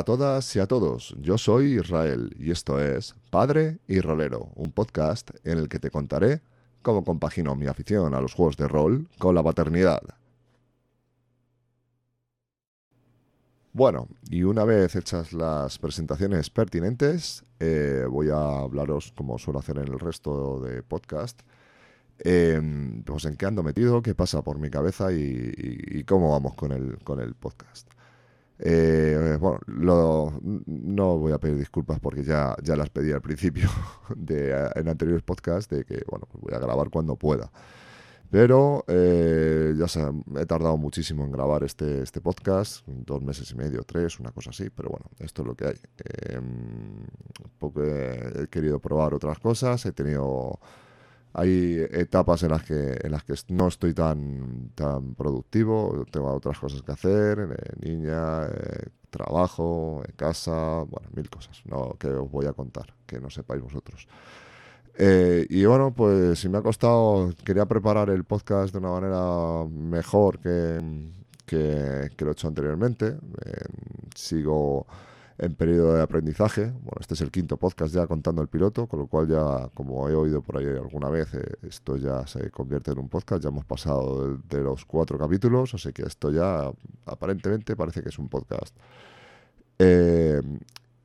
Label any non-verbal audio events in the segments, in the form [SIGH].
A todas y a todos, yo soy Israel y esto es Padre y Rolero, un podcast en el que te contaré cómo compagino mi afición a los juegos de rol con la paternidad. Bueno, y una vez hechas las presentaciones pertinentes, eh, voy a hablaros, como suelo hacer en el resto de podcast, em, pues en qué ando metido, qué pasa por mi cabeza y, cómo vamos con el, con el podcast. Eh, bueno, no voy a pedir disculpas porque ya, ya las pedí al principio [LAUGHS] de, en anteriores podcasts de que bueno, pues voy a grabar cuando pueda. Pero eh, ya sé, he tardado muchísimo en grabar este, este podcast, dos meses y medio, tres, una cosa así, pero bueno, esto es lo que hay. Em, porque he querido probar otras cosas, he tenido hay etapas en las que en las que no estoy tan tan productivo tengo otras cosas que hacer eh, niña eh, trabajo en casa bueno mil cosas no que os voy a contar que no sepáis vosotros. Eh, y bueno pues si me ha costado quería preparar el podcast de una manera mejor que que, que lo he hecho anteriormente. Sigo en periodo de aprendizaje. Bueno, este es el quinto podcast ya contando el piloto, con lo cual ya, como he oído por ahí alguna vez, eh, esto ya se convierte en un podcast. Ya hemos pasado de, los cuatro capítulos, así que esto ya aparentemente parece que es un podcast. Eh,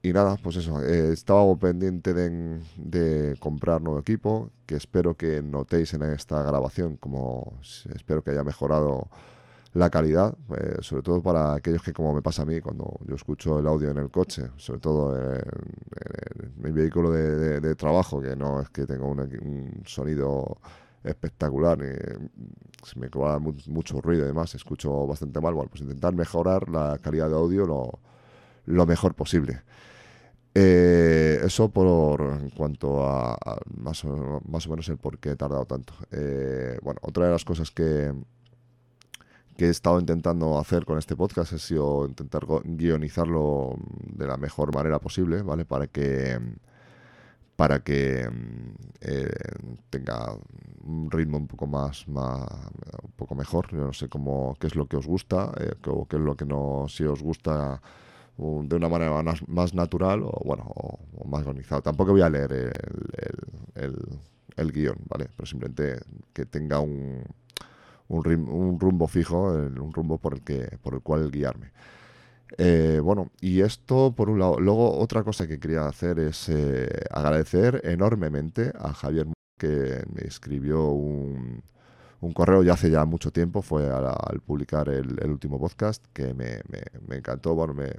y nada, pues eso, eh, estaba pendiente de, de, comprar nuevo equipo, que espero que notéis en esta grabación, como espero que haya mejorado la calidad, eh, sobre todo para aquellos que, como me pasa a mí, cuando yo escucho el audio en el coche, sobre todo en, mi vehículo de, trabajo, que no es que tenga un, sonido espectacular, y se me cobra mucho ruido y demás, escucho bastante mal, bueno, pues intentar mejorar la calidad de audio lo, lo mejor posible. Eh, eso por en cuanto a, más, o, más, o, menos el por qué he tardado tanto. Eh, bueno, otra de las cosas que, que he estado intentando hacer con este podcast ha sido intentar guionizarlo de la mejor manera posible, ¿vale? Para que para que eh, tenga un ritmo un poco más, más, un poco mejor. Yo no sé cómo qué es lo que os gusta, eh, qué es lo que no si os gusta de una manera más, natural o bueno o, más organizado. Tampoco voy a leer el, el, el guion, ¿vale? Pero simplemente que tenga un un, rumbo fijo, un rumbo por el, que, por el cual guiarme. Eh, bueno, y esto por un lado. Luego, otra cosa que quería hacer es eh, agradecer enormemente a Javier que me escribió un, un, correo ya hace ya mucho tiempo, fue al, publicar el, último podcast, que me, me, encantó. Bueno, me,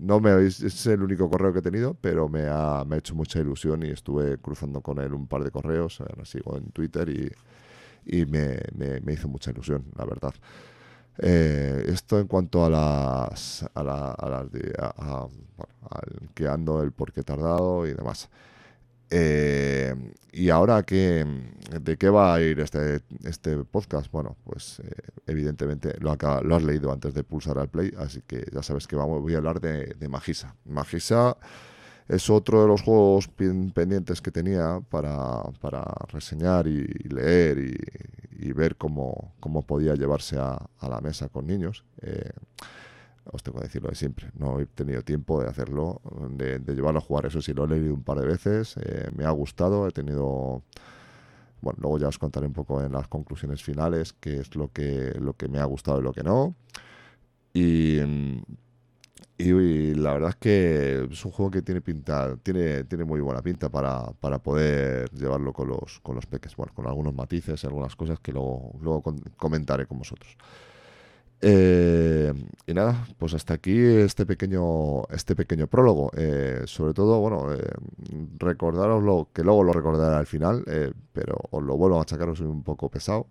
no me es el único correo que he tenido, pero me ha, me ha hecho mucha ilusión y estuve cruzando con él un par de correos, ahora sigo en Twitter y y me, me, hizo mucha ilusión, la verdad. Eh, esto en cuanto a las, a, las de, al que ando, el por qué tardado y demás. Eh, y ahora, que, ¿de qué va a ir este, este podcast? Bueno, pues eh, evidentemente lo, lo has leído antes de pulsar al play, así que ya sabes que vamos, voy a hablar de, de Magisa. Magisa es otro de los juegos pendientes que tenía para, para reseñar y, leer y, ver cómo, cómo, podía llevarse a, la mesa con niños. Eh, os tengo que decirlo de siempre, no he tenido tiempo de hacerlo, de, llevarlo a jugar, eso sí, lo he leído un par de veces, eh, me ha gustado, he tenido... Bueno, luego ya os contaré un poco en las conclusiones finales qué es lo que, lo que me ha gustado y lo que no. Y y, la verdad es que es un juego que tiene pinta, tiene, tiene muy buena pinta para, para poder llevarlo con los, con los peques. Bueno, con algunos matices, algunas cosas que luego, luego comentaré con vosotros. Eh, y nada, pues hasta aquí este pequeño, este pequeño prólogo. Eh, sobre todo, bueno, eh, recordaros lo que luego lo recordaré al final, pero os lo vuelvo a achacar, soy un poco pesado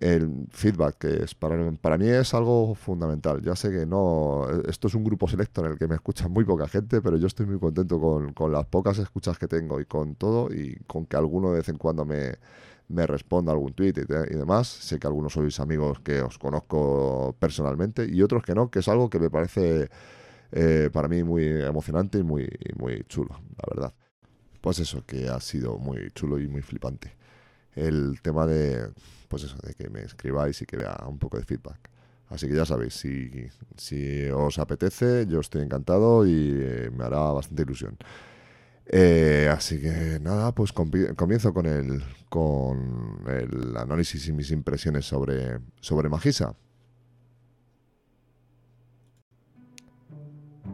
el feedback, que es para, para mí es algo fundamental. Ya sé que no, esto es un grupo selecto en el que me escucha muy poca gente, pero yo estoy muy contento con, con las pocas escuchas que tengo y con todo y con que alguno de vez en cuando me, me responda algún tweet y, demás. Sé que algunos sois amigos que os conozco personalmente y otros que no, que es algo que me parece eh, para mí muy emocionante y muy, muy chulo, la verdad. Pues eso, que ha sido muy chulo y muy flipante. El tema de pues eso, de que me escribáis y que vea un poco de feedback. Así que ya sabéis, si, si os apetece, yo estoy encantado y eh, me hará bastante ilusión. Eh, así que nada, pues comienzo con el, con el análisis y mis impresiones sobre, sobre Magisa.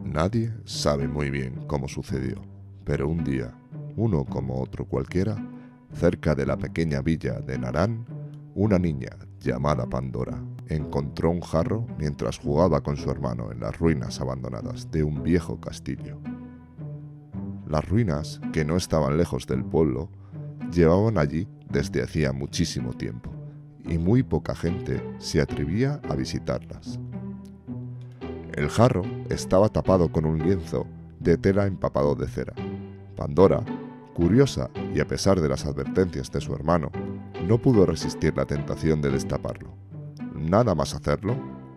Nadie sabe muy bien cómo sucedió, pero un día, uno como otro cualquiera, cerca de la pequeña villa de Narán, una niña llamada Pandora encontró un jarro mientras jugaba con su hermano en las ruinas abandonadas de un viejo castillo. Las ruinas, que no estaban lejos del pueblo, llevaban allí desde hacía muchísimo tiempo, y muy poca gente se atrevía a visitarlas. El jarro estaba tapado con un lienzo de tela empapado de cera. Pandora, curiosa y a pesar de las advertencias de su hermano, no pudo resistir la tentación de destaparlo. Nada más hacerlo,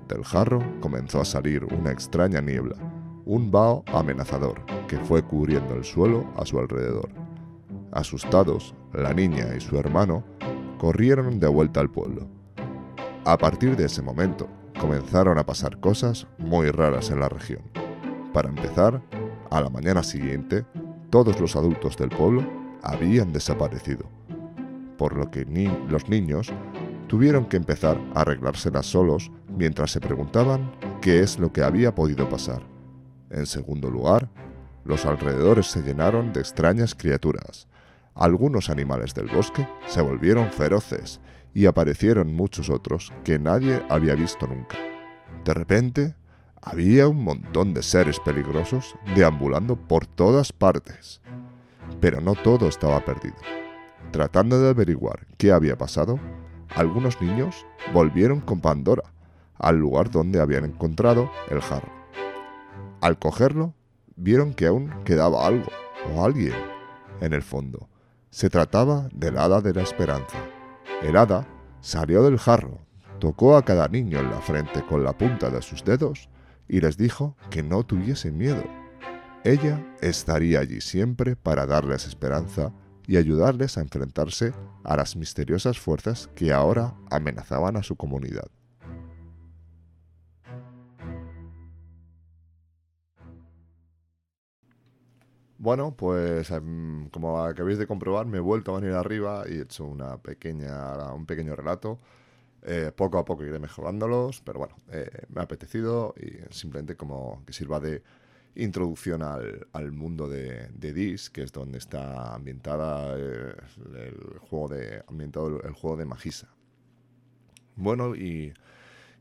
del jarro comenzó a salir una extraña niebla, un vaho amenazador que fue cubriendo el suelo a su alrededor. Asustados, la niña y su hermano corrieron de vuelta al pueblo. A partir de ese momento, comenzaron a pasar cosas muy raras en la región. Para empezar, a la mañana siguiente, todos los adultos del pueblo habían desaparecido, por lo que los niños tuvieron que empezar a arreglárselas solos mientras se preguntaban qué es lo que había podido pasar. En segundo lugar, los alrededores se llenaron de extrañas criaturas. Algunos animales del bosque se volvieron feroces y aparecieron muchos otros que nadie había visto nunca. De repente, había un montón de seres peligrosos deambulando por todas partes. Pero no todo estaba perdido. Tratando de averiguar qué había pasado, algunos niños volvieron con Pandora al lugar donde habían encontrado el jarro. Al cogerlo, vieron que aún quedaba algo o alguien en el fondo. Se trataba del hada de la esperanza. El hada salió del jarro, tocó a cada niño en la frente con la punta de sus dedos y les dijo que no tuviesen miedo. Ella estaría allí siempre para darles esperanza y ayudarles a enfrentarse a las misteriosas fuerzas que ahora amenazaban a su comunidad. Bueno, pues em, como acabéis de comprobar, me he vuelto a venir arriba y he hecho una pequeña, un pequeño relato. Eh, poco a poco iré mejorándolos, pero bueno, eh, me ha apetecido y simplemente como que sirva de introducción al, mundo de, de, Dis, que es donde está ambientada eh, el, juego de ambientado el, juego de Magisa. Bueno, y,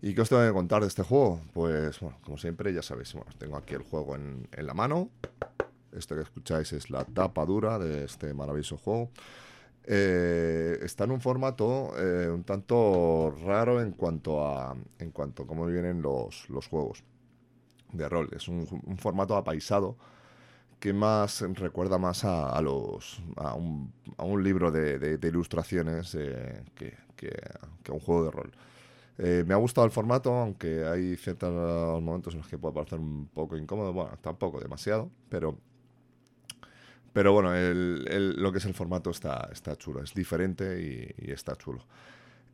y ¿qué os tengo que contar de este juego? Pues bueno, como siempre, ya sabéis, bueno, tengo aquí el juego en, en la mano. Esto que escucháis es la tapa dura de este maravilloso juego. Eh, está en un formato eh, un tanto raro en cuanto a en cuanto a cómo vienen los, los juegos de rol. Es un, formato apaisado que más recuerda más a, los a un, a un, libro de, ilustraciones eh, que, que, a un juego de rol. me ha gustado el formato, aunque hay ciertos momentos en los que puede parecer un poco incómodo, bueno, tampoco demasiado, pero pero bueno, lo que es el formato está, está chulo, es diferente y, está chulo.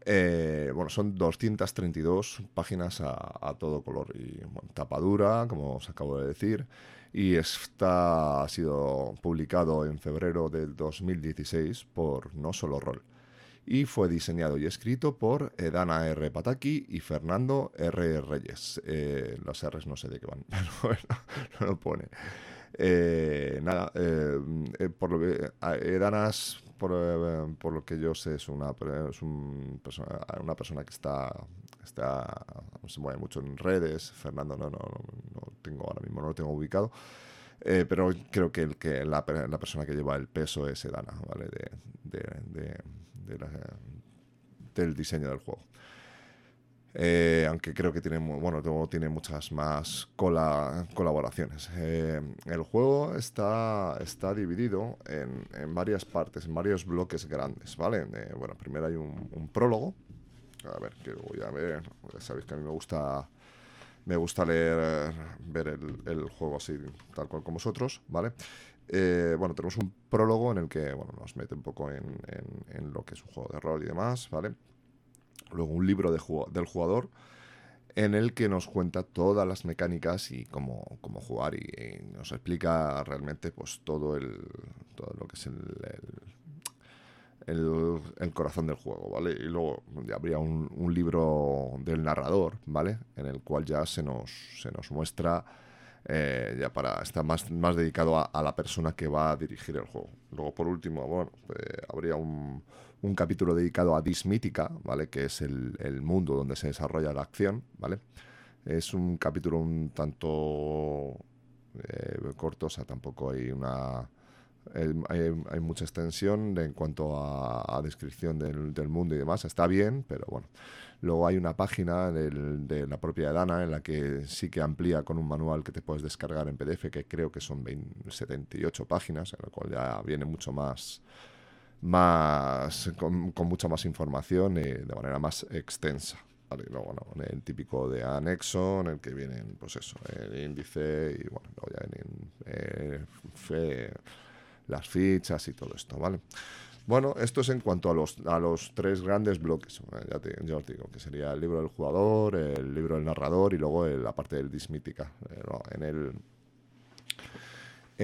Eh, bueno, son 232 páginas a, todo color y tapadura, como os acabo de decir. Y está, ha sido publicado en febrero del 2016 por No Solo Roll. Y fue diseñado y escrito por Edana R. Pataki y Fernando R. Reyes. Eh, las R's no sé de qué van, [LAUGHS] pero bueno, no lo pone. Eh, nada, eh, eh, por lo que Edanas, por, por, lo que yo sé, es una, es una persona que está, está se mueve mucho en redes. Fernando no, no, no, tengo ahora mismo, no lo tengo ubicado. pero creo que, el, que la, la, persona que lleva el peso es Edana, ¿vale? De, de, del diseño del juego. Eh, aunque creo que tiene, bueno, tiene muchas más colaboraciones. Eh, el juego está, está dividido en, en, varias partes, en varios bloques grandes, ¿vale? Eh, bueno, primero hay un, prólogo. A ver, que voy a ver. Sabéis que a mí me gusta, me gusta leer, ver el, juego así, tal cual como vosotros, ¿vale? bueno, tenemos un prólogo en el que bueno, nos mete un poco en, en, en, lo que es un juego de rol y demás, ¿vale? Luego un libro del jugador, en el que nos cuenta todas las mecánicas y cómo, cómo jugar y, nos explica realmente pues todo el todo lo que es el, el, corazón del juego, ¿vale? Y luego habría un, libro del narrador, ¿vale? En el cual ya se nos, se nos muestra eh, ya para estar más, más dedicado a, la persona que va a dirigir el juego. Luego, por último, bueno, eh, habría un, un, capítulo dedicado a Dismítica, ¿vale? Que es el, mundo donde se desarrolla la acción, ¿vale? Es un capítulo un tanto eh, corto, o sea, tampoco hay una... Hay, mucha extensión en cuanto a, descripción del, mundo y demás. Está bien, pero bueno. Luego hay una página de la propia Dana en la que sí que amplía con un manual que te puedes descargar en PDF, que creo que son 78 páginas, en lo cual ya viene mucho más, más con, mucha más información y de manera más extensa. luego, el típico de anexo, en el que vienen, pues eso, el índice y bueno, luego ya vienen eh, las fichas y todo esto, ¿vale? Bueno, esto es en cuanto a los, a los tres grandes bloques. Ya, te, os digo, que sería el libro del jugador, el libro del narrador y luego la parte del dismítica. Eh, en el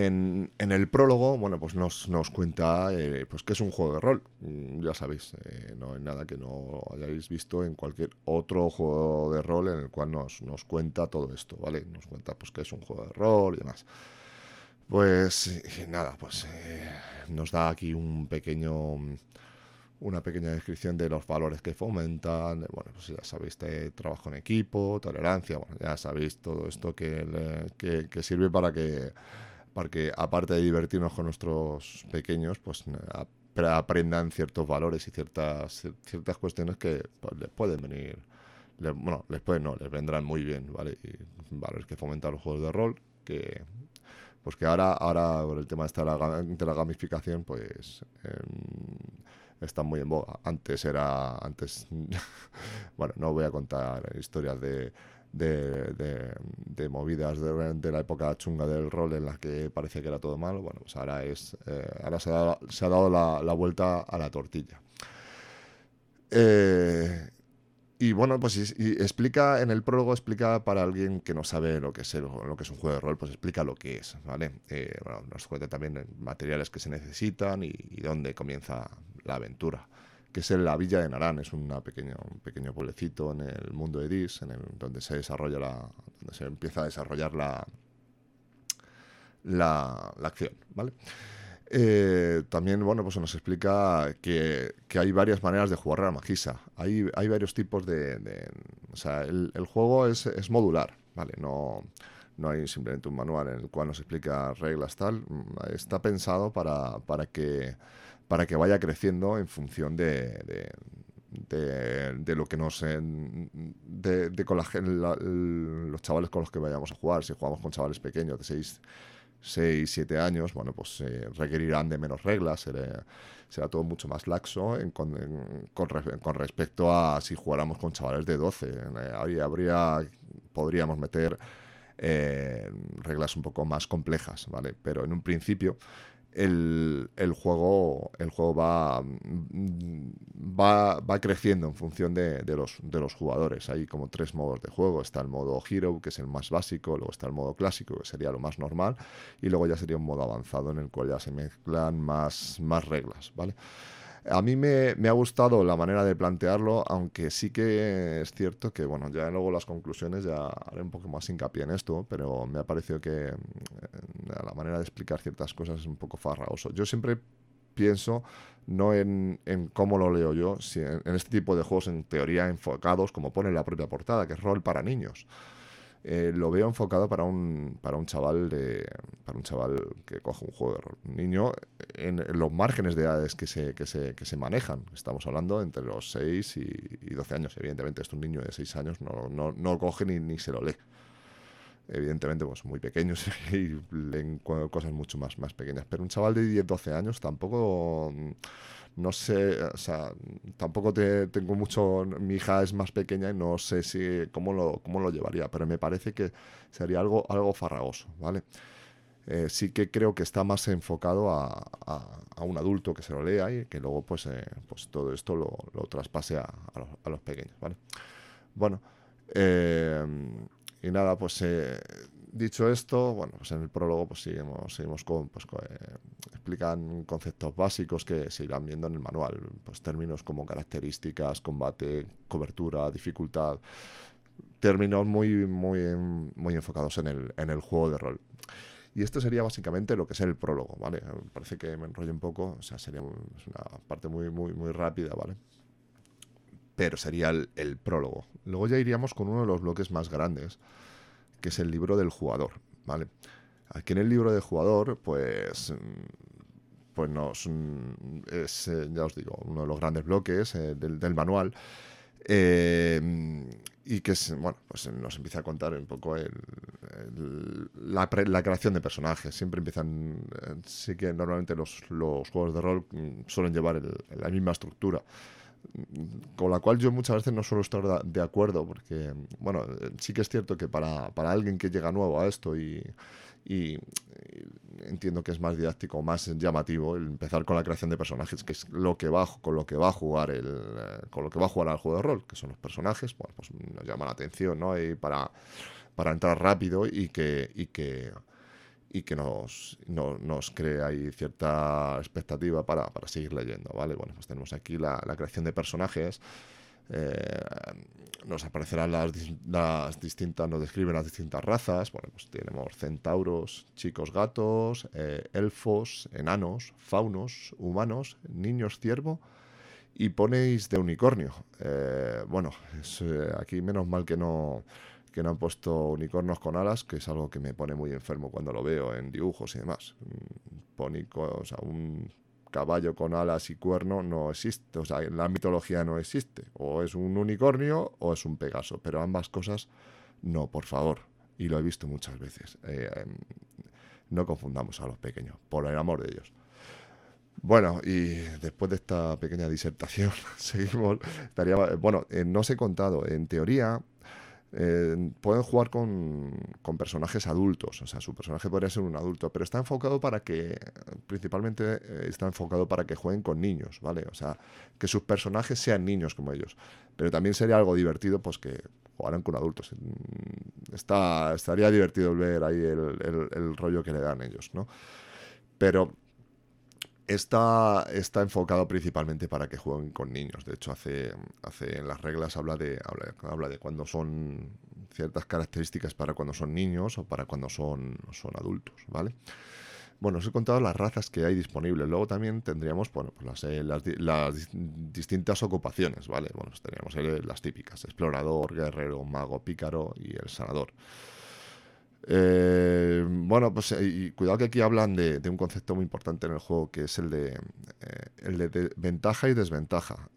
en, el prólogo, bueno, pues nos, nos cuenta eh, pues que es un juego de rol. Mm, ya sabéis, eh, no hay nada que no hayáis visto en cualquier otro juego de rol en el cual nos, nos cuenta todo esto, ¿vale? Nos cuenta pues que es un juego de rol y demás. Pues nada, pues eh, nos da aquí un pequeño una pequeña descripción de los valores que fomentan, bueno, pues ya sabéis, de trabajo en equipo, tolerancia, bueno, ya sabéis todo esto que, que, sirve para que, para que, aparte de divertirnos con nuestros pequeños, pues aprendan ciertos valores y ciertas, ciertas cuestiones que pues, les pueden venir, bueno, les pueden, no, les vendrán muy bien, ¿vale? Y valores que fomentan los juegos de rol, que pues que ahora, ahora con el tema de de la gamificación, pues em, está muy en boga. Antes era, antes, [LAUGHS] bueno, no voy a contar historias de, de, movidas de, la época chunga del rol en las que parecía que era todo malo. Bueno, pues ahora es, eh, ahora se ha dado, la, la, vuelta a la tortilla. Eh, y bueno, pues explica, en el prólogo explica para alguien que no sabe lo que es, lo que es un juego de rol, pues explica lo que es, ¿vale? Eh, nos cuenta también materiales que se necesitan y, dónde comienza la aventura, que es la Villa de Narán, es un pequeño pueblecito en el mundo de Dis, en el, donde se desarrolla la, donde se empieza a desarrollar la, la, la acción, ¿vale? Eh, también, bueno, pues nos explica que, hay varias maneras de jugar a la magisa. Hay, hay varios tipos de... o sea, el, juego es, modular, ¿vale? No, no hay simplemente un manual en el cual nos explica reglas tal. Está pensado para, para, que, para que vaya creciendo en función de, de, lo que nos... de, de con los chavales con los que vayamos a jugar. Si jugamos con chavales pequeños de 6 6, 7 años, bueno, pues eh, requerirán de menos reglas, será, todo mucho más laxo con, con, respecto a si jugáramos con chavales de 12. Eh, habría, podríamos meter eh, reglas un poco más complejas, ¿vale? Pero en un principio el, el, juego, el juego va, va, va creciendo en función de, de, los, de los jugadores. Hay como tres modos de juego. Está el modo Hero, que es el más básico, luego está el modo clásico, que sería lo más normal, y luego ya sería un modo avanzado en el cual ya se mezclan más, más reglas, ¿vale? A mí me, ha gustado la manera de plantearlo, aunque sí que es cierto que, bueno, ya luego las conclusiones ya haré un poco más hincapié en esto, pero me ha parecido que mm, la manera de explicar ciertas cosas es un poco farragoso. Yo siempre pienso no en, cómo lo leo yo, sino en, este tipo de juegos en teoría enfocados, como pone la propia portada, que es rol para niños. Eh, lo veo enfocado para un, para un chaval de para un chaval que coge un juego de rol. Un niño en, los márgenes de edades que se, que, se, que se manejan. Estamos hablando entre los 6 y, 12 años. Evidentemente, esto un niño de 6 años no, no, no coge ni, ni se lo lee evidentemente pues muy pequeños [LAUGHS] y leen cosas mucho más, más pequeñas. Pero un chaval de 10, 12 años tampoco no sé, o sea, tampoco te, tengo mucho, mi hija es más pequeña y no sé si cómo lo, cómo lo llevaría, pero me parece que sería algo, algo farragoso, ¿vale? Eh, sí que creo que está más enfocado a, a, un adulto que se lo lea y que luego pues, eh, pues todo esto lo, lo traspase a, los, a, los, pequeños, ¿vale? Bueno, Eh, y nada, pues dicho esto, bueno, pues en el prólogo pues seguimos, seguimos con, pues explican conceptos básicos que se irán viendo en el manual, pues términos como características, combate, cobertura, dificultad, términos muy, muy, muy enfocados en el, en el juego de rol. Y esto sería básicamente lo que es el prólogo, ¿vale? Parece que me enrollo un poco, o sea, sería una parte muy, muy, muy rápida, ¿vale? Pero sería el, prólogo. Luego ya iríamos con uno de los bloques más grandes, que es el libro del jugador, ¿vale? Aquí en el libro del jugador, pues pues nos, es, eh, ya os digo, uno de los grandes bloques eh, del, manual. Eh, y que bueno, pues nos empieza a contar un poco la, creación de personajes. Siempre empiezan, sí que normalmente los, juegos de rol mm, suelen llevar la misma estructura. Con la cual yo muchas veces no suelo estar de acuerdo, porque, bueno, sí que es cierto que para, para alguien que llega nuevo a esto y, y, entiendo que es más didáctico, más llamativo el empezar con la creación de personajes, que es lo que va con lo que va a jugar el eh, con lo que va a jugar al juego de rol, que son los personajes, pues, pues nos llama la atención, ¿no? Y para, para entrar rápido y que y que y que nos, nos cree ahí cierta expectativa para, para, seguir leyendo, ¿vale? Bueno, pues tenemos aquí la, creación de personajes, eh, nos aparecerán las, distintas, nos describen las distintas razas. Bueno, pues tenemos centauros, chicos gatos, eh, elfos, enanos, faunos, humanos, niños ciervo y ponéis de unicornio. Eh, bueno, aquí menos mal que no que no han puesto unicornios con alas, que es algo que me pone muy enfermo cuando lo veo en dibujos y demás. Pónico, o sea, un caballo con alas y cuerno no existe. O sea, en la mitología no existe. O es un unicornio o es un pegaso. Pero ambas cosas, no, por favor. Y lo he visto muchas veces. Eh, em, no confundamos a los pequeños, por el amor de Dios. Bueno, y después de esta pequeña disertación, [LAUGHS] seguimos. Bueno, eh, no os he contado, en teoría, eh, pueden jugar con, personajes adultos, o sea, su personaje podría ser un adulto, pero está enfocado para que, principalmente eh, está enfocado para que jueguen con niños, ¿vale? O sea, que sus personajes sean niños como ellos. Pero también sería algo divertido, pues que jugaran con adultos. Mm, está, estaría divertido ver ahí el, el rollo que le dan ellos, ¿no? Pero Está, está enfocado principalmente para que jueguen con niños. De hecho, hace, hace en las reglas habla de, habla, de cuando son ciertas características para cuando son niños o para cuando son, son adultos, ¿vale? Bueno, os he contado las razas que hay disponibles. Luego también tendríamos, bueno, pues las, eh, las, distintas ocupaciones, ¿vale? Bueno, pues tendríamos las típicas, explorador, guerrero, mago, pícaro y el sanador. Eh, bueno, pues eh, y cuidado que aquí hablan de, un concepto muy importante en el juego, que es el de, eh, el de, ventaja y desventaja.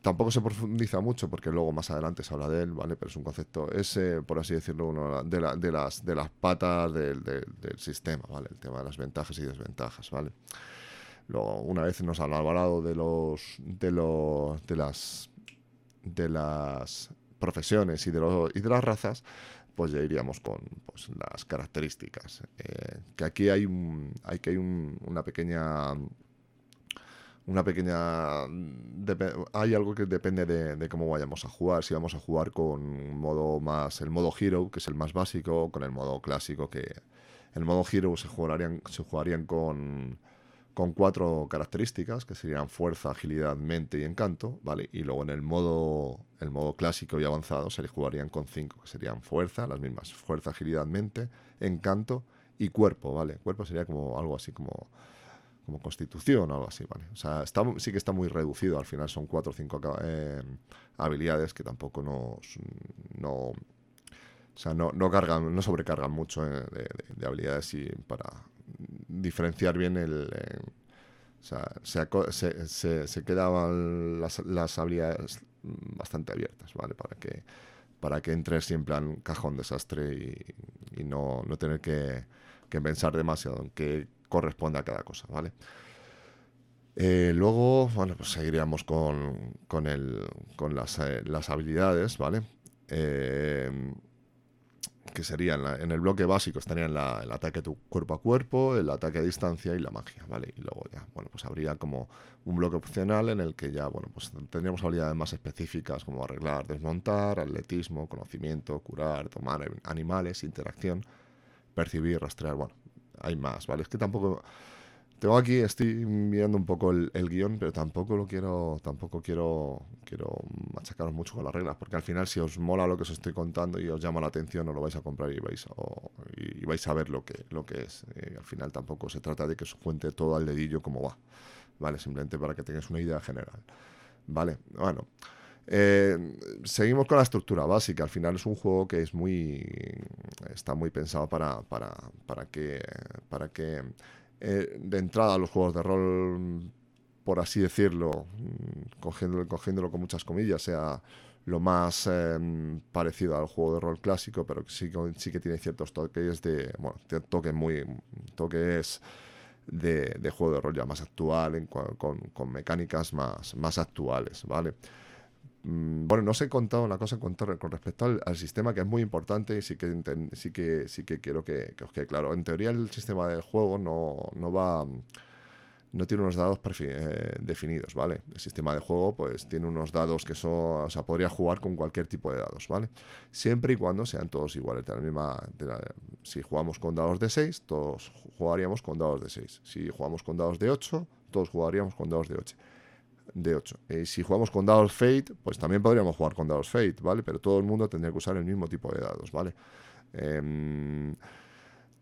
tampoco se profundiza mucho porque luego más adelante se habla de él, ¿vale? Pero es un concepto, es, por así decirlo, uno de, la, de, las, patas del, sistema, ¿vale? El tema de las ventajas y desventajas, ¿vale? Luego, una vez nos han hablado de los, de los, de las, de las profesiones y de las razas, pues ya iríamos con pues, las características. Eh, que aquí hay, un, hay que hay una pequeña una pequeña hay algo que depende de, cómo vayamos a jugar si vamos a jugar con modo más el modo hero que es el más básico con el modo clásico que el modo hero se jugarían se jugarían con con cuatro características que serían fuerza, agilidad, mente y encanto, ¿vale? Y luego en el modo, el modo clásico y avanzado se le jugarían con cinco, que serían fuerza, las mismas, fuerza, agilidad, mente, encanto y cuerpo, ¿vale? Cuerpo sería como algo así como, como constitución o algo así, ¿vale? O sea, está, sí que está muy reducido, al final son cuatro o cinco eh, habilidades que tampoco nos, no, o sea, no, no, cargan, no sobrecargan mucho eh, de, habilidades y para, diferenciar bien el... Eh, o sea, se, se, se, quedaban las, las, habilidades bastante abiertas, ¿vale? Para que, para que entres en cajón desastre y, y no, no, tener que, que, pensar demasiado en qué corresponde a cada cosa, ¿vale? Eh, luego, bueno, pues seguiríamos con, con, el, con las, eh, las, habilidades, ¿vale? Que sería en, el bloque básico estarían el ataque cuerpo a cuerpo, el ataque a distancia y la magia, ¿vale? Y luego ya, bueno, pues habría como un bloque opcional en el que ya, bueno, pues tendríamos habilidades más específicas como arreglar, desmontar, atletismo, conocimiento, curar, tomar animales, interacción, percibir, rastrear, bueno, hay más, ¿vale? Es que tampoco tengo aquí, estoy mirando un poco el, guion, pero tampoco lo quiero, tampoco quiero, quiero machacaros mucho con las reglas, porque al final si os mola lo que os estoy contando y os llama la atención, os lo vais a comprar y vais, y vais a ver lo que, lo que es. Eh, al final tampoco se trata de que os cuente todo al dedillo como va, ¿vale? Simplemente para que tengáis una idea general, ¿vale? Bueno. Eh, seguimos con la estructura básica. Al final es un juego que es muy. está muy pensado para, para, para que. para que eh, de entrada los juegos de rol, por así decirlo, mm, cogiéndolo, cogiéndolo con muchas comillas, sea lo más em, parecido al juego de rol clásico, pero que sí, sí que tiene ciertos toques de, bueno, muy, toques de, de, juego de rol ya más actual, con, con, mecánicas más, más actuales, ¿vale? Mm, bueno, no os he contado una cosa con, respecto al, sistema que es muy importante y sí que, sí que, sí que quiero que, os quede claro. En teoría el sistema del juego no, no va no tiene unos dados eh, definidos, ¿vale? El sistema de juego pues tiene unos dados que son, o sea, podría jugar con cualquier tipo de dados, ¿vale? Siempre y cuando sean todos iguales, si jugamos con dados de 6, todos jugaríamos con dados de 6. Si jugamos con dados de 8, todos jugaríamos con dados de 8 de 8. Y si jugamos con dados Fate, pues también podríamos jugar con dados Fate, ¿vale? Pero todo el mundo tendría que usar el mismo tipo de dados, ¿vale? Em,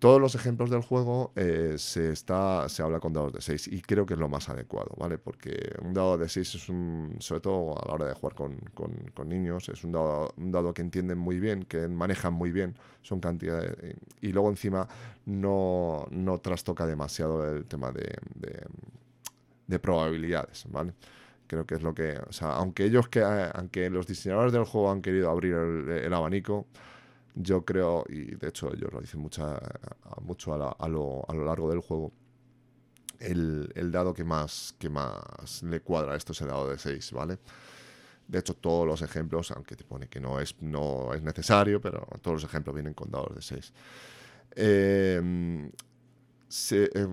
todos los ejemplos del juego eh, se, está, se habla con dados de 6 y creo que es lo más adecuado, ¿vale? Porque un dado de 6 es un, sobre todo a la hora de jugar con, con, niños, es un dado, un dado, que entienden muy bien, que manejan muy bien, son cantidades, y luego encima no, no trastoca demasiado el tema de, de probabilidades, ¿vale? Creo que es lo que, o sea, aunque ellos que, aunque los diseñadores del juego han querido abrir el, abanico, yo creo, y de hecho ellos lo dicen mucha, mucho a, lo, a, lo, largo del juego, el, el, dado que más, que más le cuadra a esto es el dado de 6, ¿vale? De hecho, todos los ejemplos, aunque te pone que no es, no es necesario, pero todos los ejemplos vienen con dados de 6. Eh, se, eh,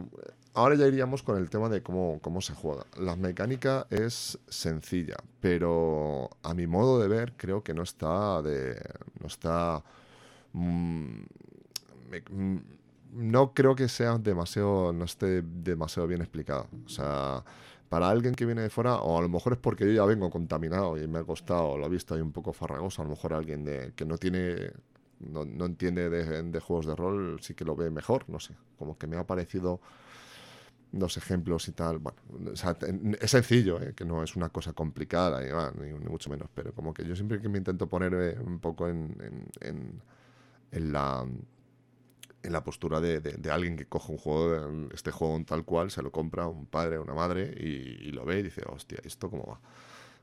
ahora ya iríamos con el tema de cómo, cómo se juega. La mecánica es sencilla, pero a mi modo de ver creo que no está de... no está... Mm, mm, no creo que sea demasiado, no esté demasiado bien explicado. O sea, para alguien que viene de fuera, o a lo mejor es porque yo ya vengo contaminado y me ha costado, lo he visto ahí un poco farragoso, a lo mejor alguien de, que no tiene, no, no entiende de, de, juegos de rol sí que lo ve mejor, no sé, como que me ha parecido dos ejemplos y tal. Bueno, es sencillo, ¿eh? que no es una cosa complicada, ni, mucho menos, pero como que yo siempre que me intento poner un poco en, en, la en la postura de, de, alguien que coge un juego, este juego tal cual, se lo compra un padre o una madre y, lo ve y dice, hostia, ¿esto cómo va?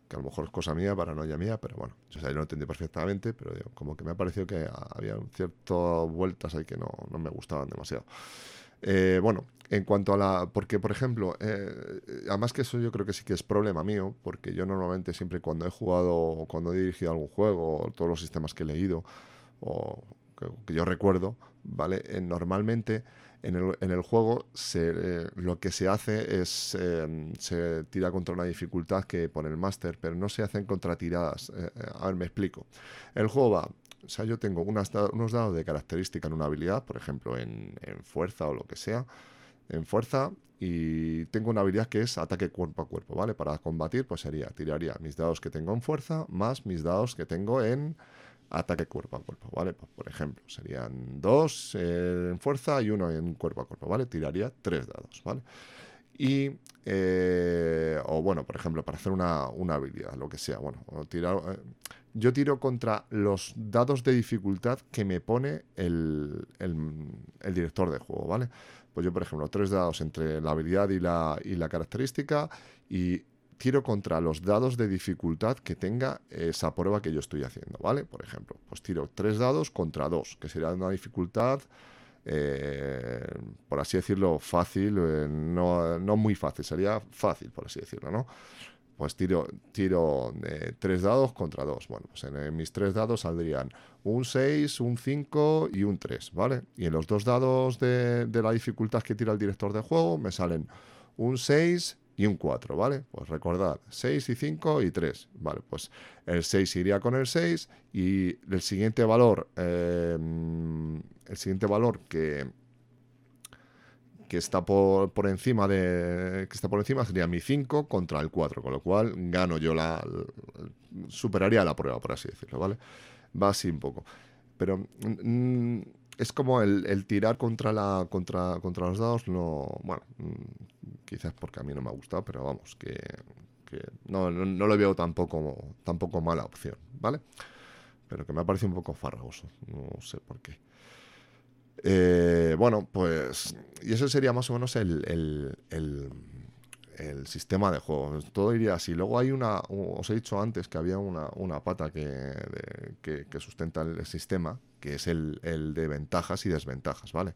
Que a lo mejor es cosa mía, paranoia mía, pero bueno, yo, lo entendí perfectamente, pero como que me ha parecido que había ciertas vueltas ahí que no, no me gustaban demasiado. Eh, bueno, en cuanto a la... Porque, por ejemplo, eh, además que eso yo creo que sí que es problema mío, porque yo normalmente siempre cuando he jugado, cuando he dirigido algún juego, todos los sistemas que he leído, o que, yo recuerdo, ¿vale? Eh, normalmente en el, juego se, lo que se hace es se tira contra una dificultad que pone el máster, pero no se hacen contra tiradas. a ver, me explico. El juego va o sea, yo tengo unos dados de característica en una habilidad, por ejemplo, en, fuerza o lo que sea, en fuerza, y tengo una habilidad que es ataque cuerpo a cuerpo, ¿vale? Para combatir, pues sería, tiraría mis dados que tengo en fuerza más mis dados que tengo en ataque cuerpo a cuerpo, ¿vale? Pues, por ejemplo, serían dos en fuerza y uno en cuerpo a cuerpo, ¿vale? Tiraría tres dados, ¿vale? Y, eh, o bueno, por ejemplo, para hacer una, habilidad, lo que sea, bueno, tirar, eh, yo tiro contra los dados de dificultad que me pone el, director de juego, ¿vale? Pues yo, por ejemplo, tres dados entre la habilidad y la, y la característica y tiro contra los dados de dificultad que tenga esa prueba que yo estoy haciendo, ¿vale? Por ejemplo, pues tiro tres dados contra dos, que sería una dificultad, eh, por así decirlo, fácil, eh, no, no muy fácil, sería fácil, por así decirlo, ¿no? pues tiro, tiro tres dados contra dos. Bueno, pues en, mis tres dados saldrían un 6, un 5 y un 3, ¿vale? Y en los dos dados de, de la dificultad que tira el director de juego me salen un 6 y un 4, ¿vale? Pues recordad, 6 y 5 y 3, ¿vale? Pues el 6 iría con el 6 y el siguiente valor, eh, el siguiente valor que, que está por, por, encima de que está por encima sería mi 5 contra el 4, con lo cual gano yo la, superaría la prueba, por así decirlo, ¿vale? Va así un poco. Pero mm, es como el, tirar contra la contra contra los dados no bueno mm, quizás porque a mí no me ha gustado pero vamos que, no, no, lo veo tampoco tampoco mala opción vale pero que me ha parecido un poco farragoso no sé por qué. Eh, bueno pues y eso sería más o menos el, el, sistema de juego todo iría así luego hay una os he dicho antes que había una, una pata que, que, sustenta el sistema que es el, de ventajas y desventajas, ¿vale?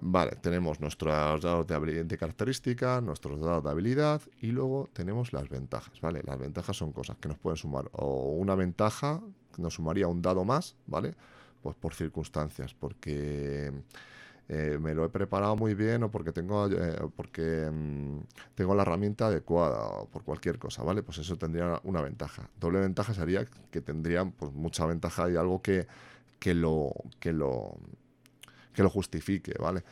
Vale, tenemos nuestros dados de, de característica, nuestros dados de habilidad y luego tenemos las ventajas, ¿vale? Las ventajas son cosas que nos pueden sumar o una ventaja nos sumaría un dado más, ¿vale? Pues por circunstancias, porque eh, me lo he preparado muy bien o porque tengo eh, porque mm, tengo la herramienta adecuada o por cualquier cosa, ¿vale? Pues eso tendría una ventaja. Doble ventaja sería que tendrían pues mucha ventaja y algo que que lo, que lo, que lo justifique, ¿vale?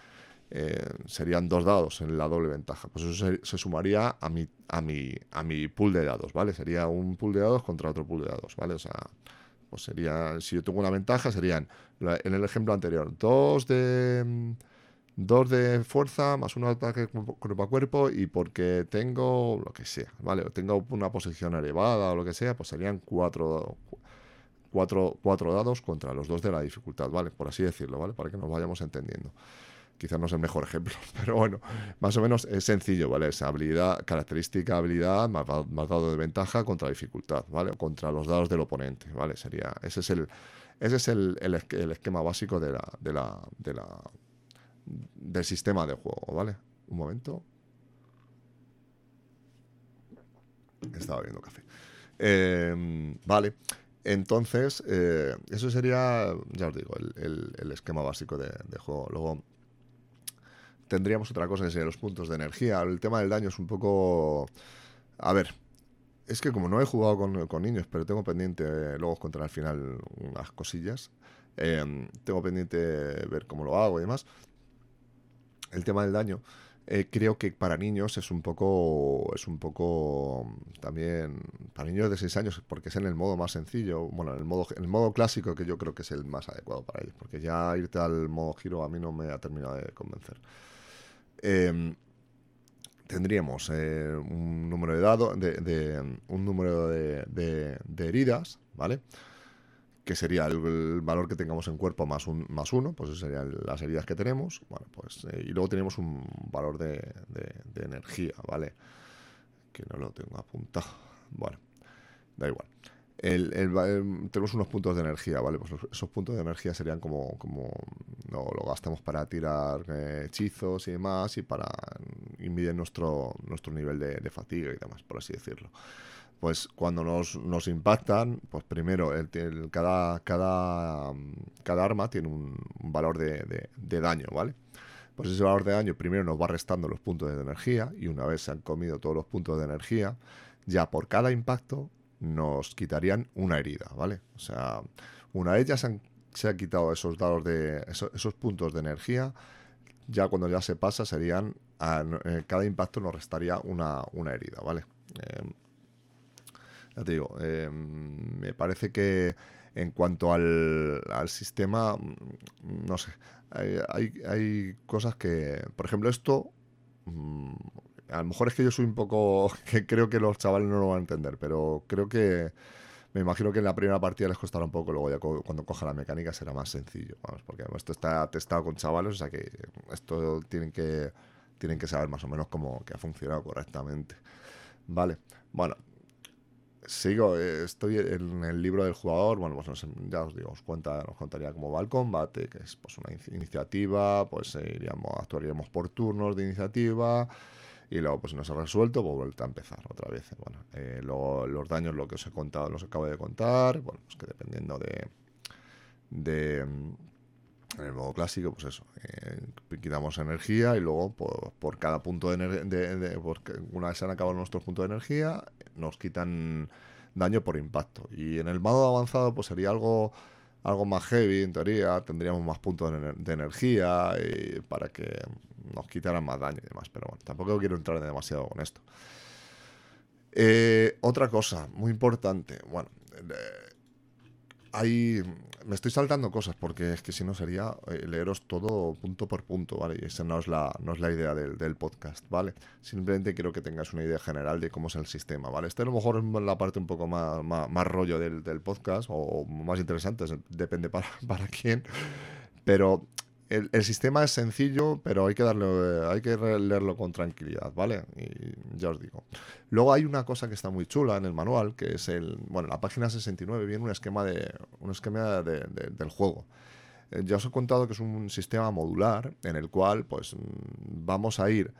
Eh, serían dos dados en la doble ventaja. Pues eso se, sumaría a mi, a, mi, a mi pool de dados, ¿vale? Sería un pool de dados contra otro pool de dados, ¿vale? O sea, pues sería, si yo tengo una ventaja, serían, en el ejemplo anterior, dos de, dos de fuerza más uno de ataque cuerpo a cuerpo y porque tengo lo que sea, ¿vale? O tengo una posición elevada o lo que sea, pues serían cuatro, cuatro, dados contra los dos de la dificultad, ¿vale? Por así decirlo, ¿vale? Para que nos vayamos entendiendo. Quizás no es el mejor ejemplo, [LAUGHS] pero bueno, más o menos es sencillo, ¿vale? Esa habilidad, característica, habilidad, más, dado de ventaja contra dificultad, ¿vale? contra los dados del oponente, ¿vale? Sería, ese es el, ese es el, el, esquema básico de la, de la, de la, del sistema de juego, ¿vale? Un momento. Estaba bebiendo café. Eh, vale. Entonces, eh, eso sería, ya os digo, el, esquema básico de, juego. Luego tendríamos otra cosa que serían los puntos de energía. El tema del daño es un poco... A ver, es que como no he jugado con, niños, pero tengo pendiente, luego os contaré al final unas cosillas, eh, tengo pendiente ver cómo lo hago y demás. El tema del daño eh, creo que para niños es un poco es un poco también para niños de 6 años porque es en el modo más sencillo bueno en el modo el modo clásico que yo creo que es el más adecuado para ellos porque ya irte al modo giro a mí no me ha terminado de convencer em, tendríamos eh, un número de dados de, un número de, de heridas vale que sería el, valor que tengamos en cuerpo más, un, más uno, pues eso serían las heridas que tenemos. Bueno, pues, eh, y luego tenemos un valor de, energía, ¿vale? Que no lo tengo apuntado. Bueno, da igual. Tenemos unos puntos de energía, ¿vale? Pues esos puntos de energía serían como, no, lo gastamos para tirar eh, hechizos y demás y para invidir nuestro, nuestro nivel de, fatiga y demás, por así decirlo pues cuando nos, impactan, pues primero el, cada, cada, cada arma tiene un, valor de, de, daño, ¿vale? Pues ese valor de daño primero nos va restando los puntos de energía y una vez se han comido todos los puntos de energía, ya por cada impacto nos quitarían una herida, ¿vale? O sea, una vez ya se han, se quitado esos dados de esos, puntos de energía, ya cuando ya se pasa serían, eh, cada impacto nos restaría una, una herida, ¿vale? Eh, ya te digo, eh, me parece que en cuanto al, sistema, mm, no sé, hay, hay, cosas que, por ejemplo, esto, mm, a lo mejor es que yo soy un poco, [LAUGHS] que creo que los chavales no lo van a entender, pero creo que me imagino que en la primera partida les costará un poco, luego ya cuando coja la mecánica será más sencillo, vamos, porque esto está testado con chavales, o sea que esto tienen que, tienen que saber más o menos cómo que ha funcionado correctamente. Vale, bueno, sigo, eh, estoy en el libro del jugador, bueno, pues ya os digo, os cuenta, nos contaría cómo va el combate, que es pues una iniciativa, pues eh, iríamos, actuaríamos por turnos de iniciativa, y luego pues no se ha resuelto, pues vuelta a empezar otra vez. Bueno, eh, luego los daños, lo que os he contado, los acabo de contar, bueno, pues que dependiendo de... de en el modo clásico, pues eso, eh, quitamos energía y luego por, cada punto de, energía, una vez se han acabado nuestros puntos de energía, nos quitan daño por impacto. Y en el modo avanzado, pues sería algo algo más heavy, en teoría, tendríamos más puntos de, energía y para que nos quitaran más daño y demás. Pero bueno, tampoco quiero entrar demasiado con esto. Eh, otra cosa muy importante, bueno, hay, me estoy saltando cosas porque es que si no sería eh, leeros todo punto por punto, ¿vale? Y esa no es la, no es la idea del, podcast, ¿vale? Simplemente quiero que tengas una idea general de cómo es el sistema, ¿vale? Este a lo mejor es la parte un poco más, más, rollo del, podcast o más interesante, depende para, [LAUGHS] para quién. Pero el, sistema es sencillo, pero hay que darle, hay que leerlo con tranquilidad, ¿vale? Y ya os digo. Luego hay una cosa que está muy chula en el manual, que es el, bueno, la página 69 viene un esquema de, un esquema del juego. Eh, ya os he contado que es un sistema modular en el cual, pues, mm, vamos a ir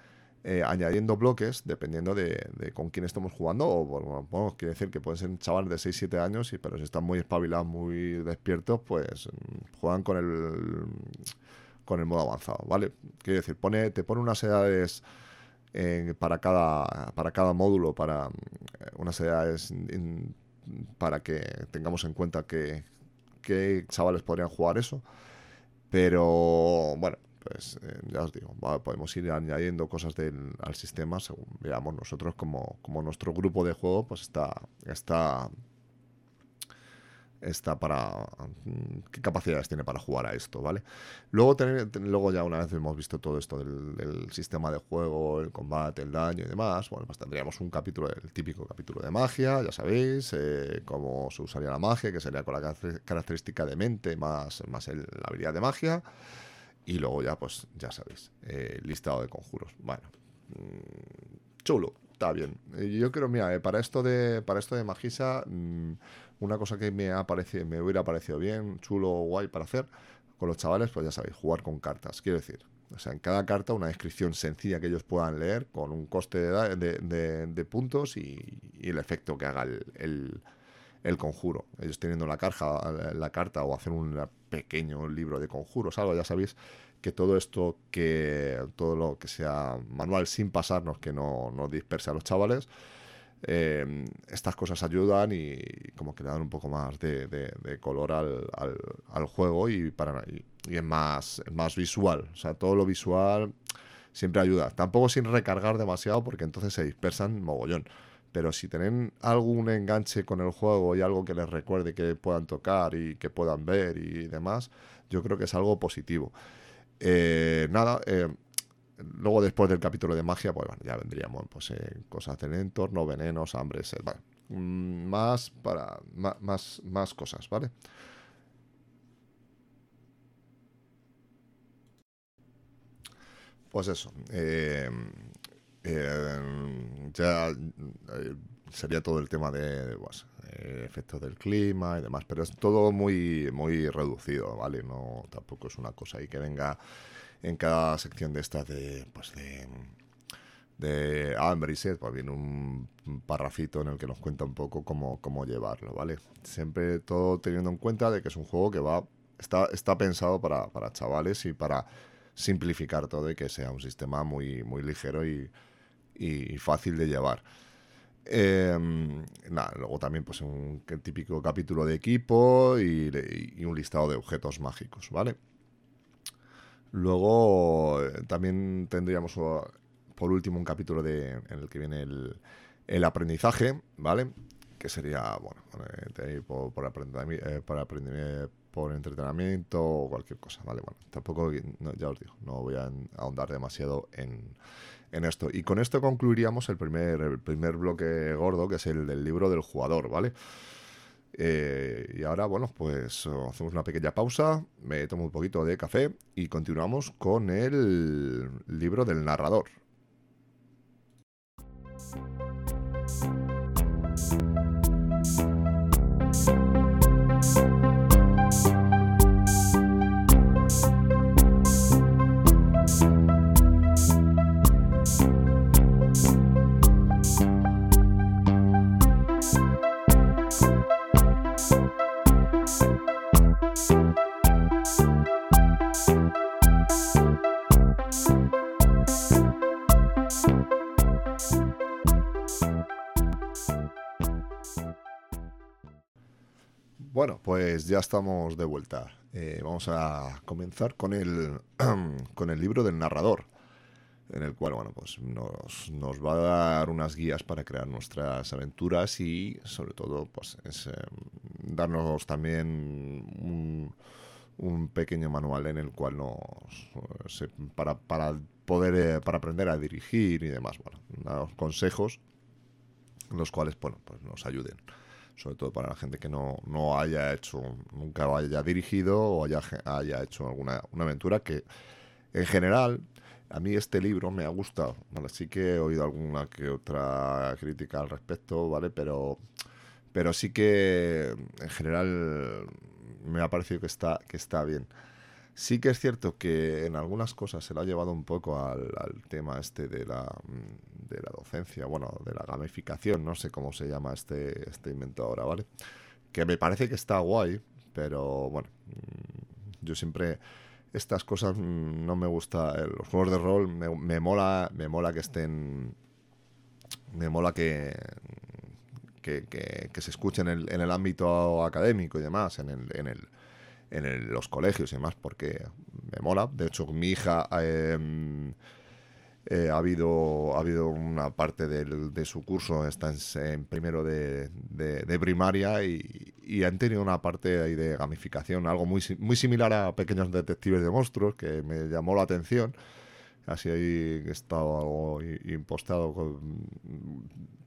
eh, añadiendo bloques dependiendo de, con quién estamos jugando. O, bueno, quiere decir que pueden ser chavales de 6-7 años, y, pero si están muy espabilados, muy despiertos, pues mm, juegan con el con el modo avanzado, ¿vale? Quiere decir, pone, te pone unas edades eh, para, cada, para cada módulo, para eh, unas edades para que tengamos en cuenta que, que, chavales podrían jugar eso. Pero bueno, pues eh, ya os digo, podemos ir añadiendo cosas del, al sistema según veamos nosotros como, como nuestro grupo de juego pues está, está está para qué capacidades tiene para jugar a esto, ¿vale? Luego, tener, luego ya una vez hemos visto todo esto del, sistema de juego, el combate, el daño y demás, bueno, pues tendríamos un capítulo, el típico capítulo de magia, ya sabéis, eh, cómo se usaría la magia, que sería con la característica de mente más, más la habilidad de magia. Y luego ya, pues, ya sabéis, eh, listado de conjuros. Bueno, mm, chulo, está bien. Yo creo, mira, eh, para esto de para esto de Magisa, mm, una cosa que me, ha parecido, me hubiera parecido bien, chulo guay para hacer con los chavales, pues ya sabéis, jugar con cartas. Quiero decir, o sea, en cada carta una descripción sencilla que ellos puedan leer con un coste de, de, puntos y, el efecto que haga el, conjuro. Ellos teniendo la, carta o hacer un pequeño libro de conjuros, algo, ya sabéis que todo esto, que todo lo que sea manual sin pasarnos, que no, no disperse a los chavales, Em, estas cosas ayudan y como que le dan un poco más de, color al, al, juego y, para, y, es más, más visual. O sea, todo lo visual siempre ayuda. Tampoco sin recargar demasiado porque entonces se dispersan mogollón. Pero si tienen algún enganche con el juego y algo que les recuerde que puedan tocar y que puedan ver y demás, yo creo que es algo positivo. Eh, nada, eh, Luego, después del capítulo de magia, pues ya vendríamos pues, eh, cosas del entorno, venenos, hambres, mm, más para más, más, cosas, ¿vale? Pues eso. Eh, eh, ya sería todo el tema de pues, efectos del clima y demás, pero es todo muy, muy reducido, ¿vale? No, tampoco es una cosa ahí que venga en cada sección de estas de, pues de, de y Seth, pues viene un, parrafito en el que nos cuenta un poco cómo, cómo llevarlo, ¿vale? Siempre todo teniendo en cuenta de que es un juego que va está, está pensado para, para chavales y para simplificar todo y que sea un sistema muy, muy ligero y, y fácil de llevar. Em, luego también pues un típico capítulo de equipo y, y, un listado de objetos mágicos, ¿vale? Luego eh, también tendríamos por último un capítulo de, en el que viene el, el aprendizaje, ¿vale? Que sería, bueno, eh, por, por, eh, por entretenimiento o cualquier cosa, ¿vale? Bueno, tampoco, ya os digo, no voy a ahondar demasiado en, en, esto. Y con esto concluiríamos el primer, primer bloque gordo, que es el del libro del jugador, ¿vale? Eh, y ahora, bueno, pues hacemos una pequeña pausa, me tomo un poquito de café y continuamos con el libro del narrador. Bueno, pues ya estamos de vuelta. Eh, vamos a comenzar con el, [CLEARS THROAT] con el libro del narrador, en el cual bueno, pues nos, nos, va a dar unas guías para crear nuestras aventuras y sobre todo pues es, eh, darnos también un, un, pequeño manual en el cual nos para, para poder eh, para aprender a dirigir y demás, bueno, dar consejos los cuales bueno, pues nos ayuden sobre todo para la gente que no, no haya hecho, nunca haya dirigido o haya, haya hecho alguna una aventura que en general a mí este libro me ha gustado, ¿vale? Sí que he oído alguna que otra crítica al respecto, ¿vale? Pero, pero sí que en general me ha parecido que está, que está bien. Sí que es cierto que en algunas cosas se lo ha llevado un poco al, tema este de la, de la docencia, bueno, de la gamificación, no sé cómo se llama este, este invento ahora, ¿vale? Que me parece que está guay, pero bueno, mm, yo siempre estas cosas mm, no me gusta, eh, los juegos de rol me, mola, me mola que estén, me mola que, que, que, se escuchen en el, en el ámbito académico y demás, en el, en el en los colegios y demás, porque me mola. De hecho, mi hija em, eh, ha, habido, ha habido una parte de su curso, está en, primero de, primaria y, han tenido una parte ahí de gamificación, algo muy, muy similar a Pequeños Detectives de Monstruos, que me llamó la atención. Así ahí he estado algo impostado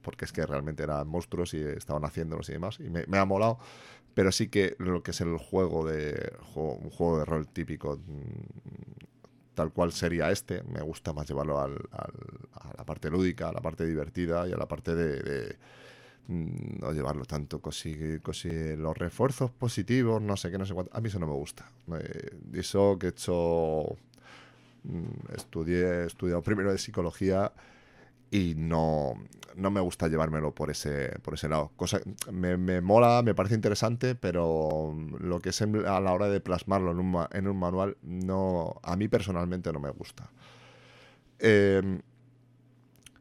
porque es que realmente eran monstruos y estaban haciéndolos y demás. Y me, me ha molado. Pero sí que lo que es el juego de un juego de rol típico mm, tal cual sería este, me gusta más llevarlo al, a la parte lúdica, a la parte divertida y a la parte de, mm, no llevarlo tanto consigue, los refuerzos positivos, no sé qué, no sé cuánto. A mí eso no me gusta. eso que he hecho, mm, estudié, he estudiado primero de psicología y no, no me gusta llevármelo por ese, por ese lado. Cosa, me, me mola, me parece interesante, pero lo que es a la hora de plasmarlo en un, en un manual, no, a mí personalmente no me gusta. Em,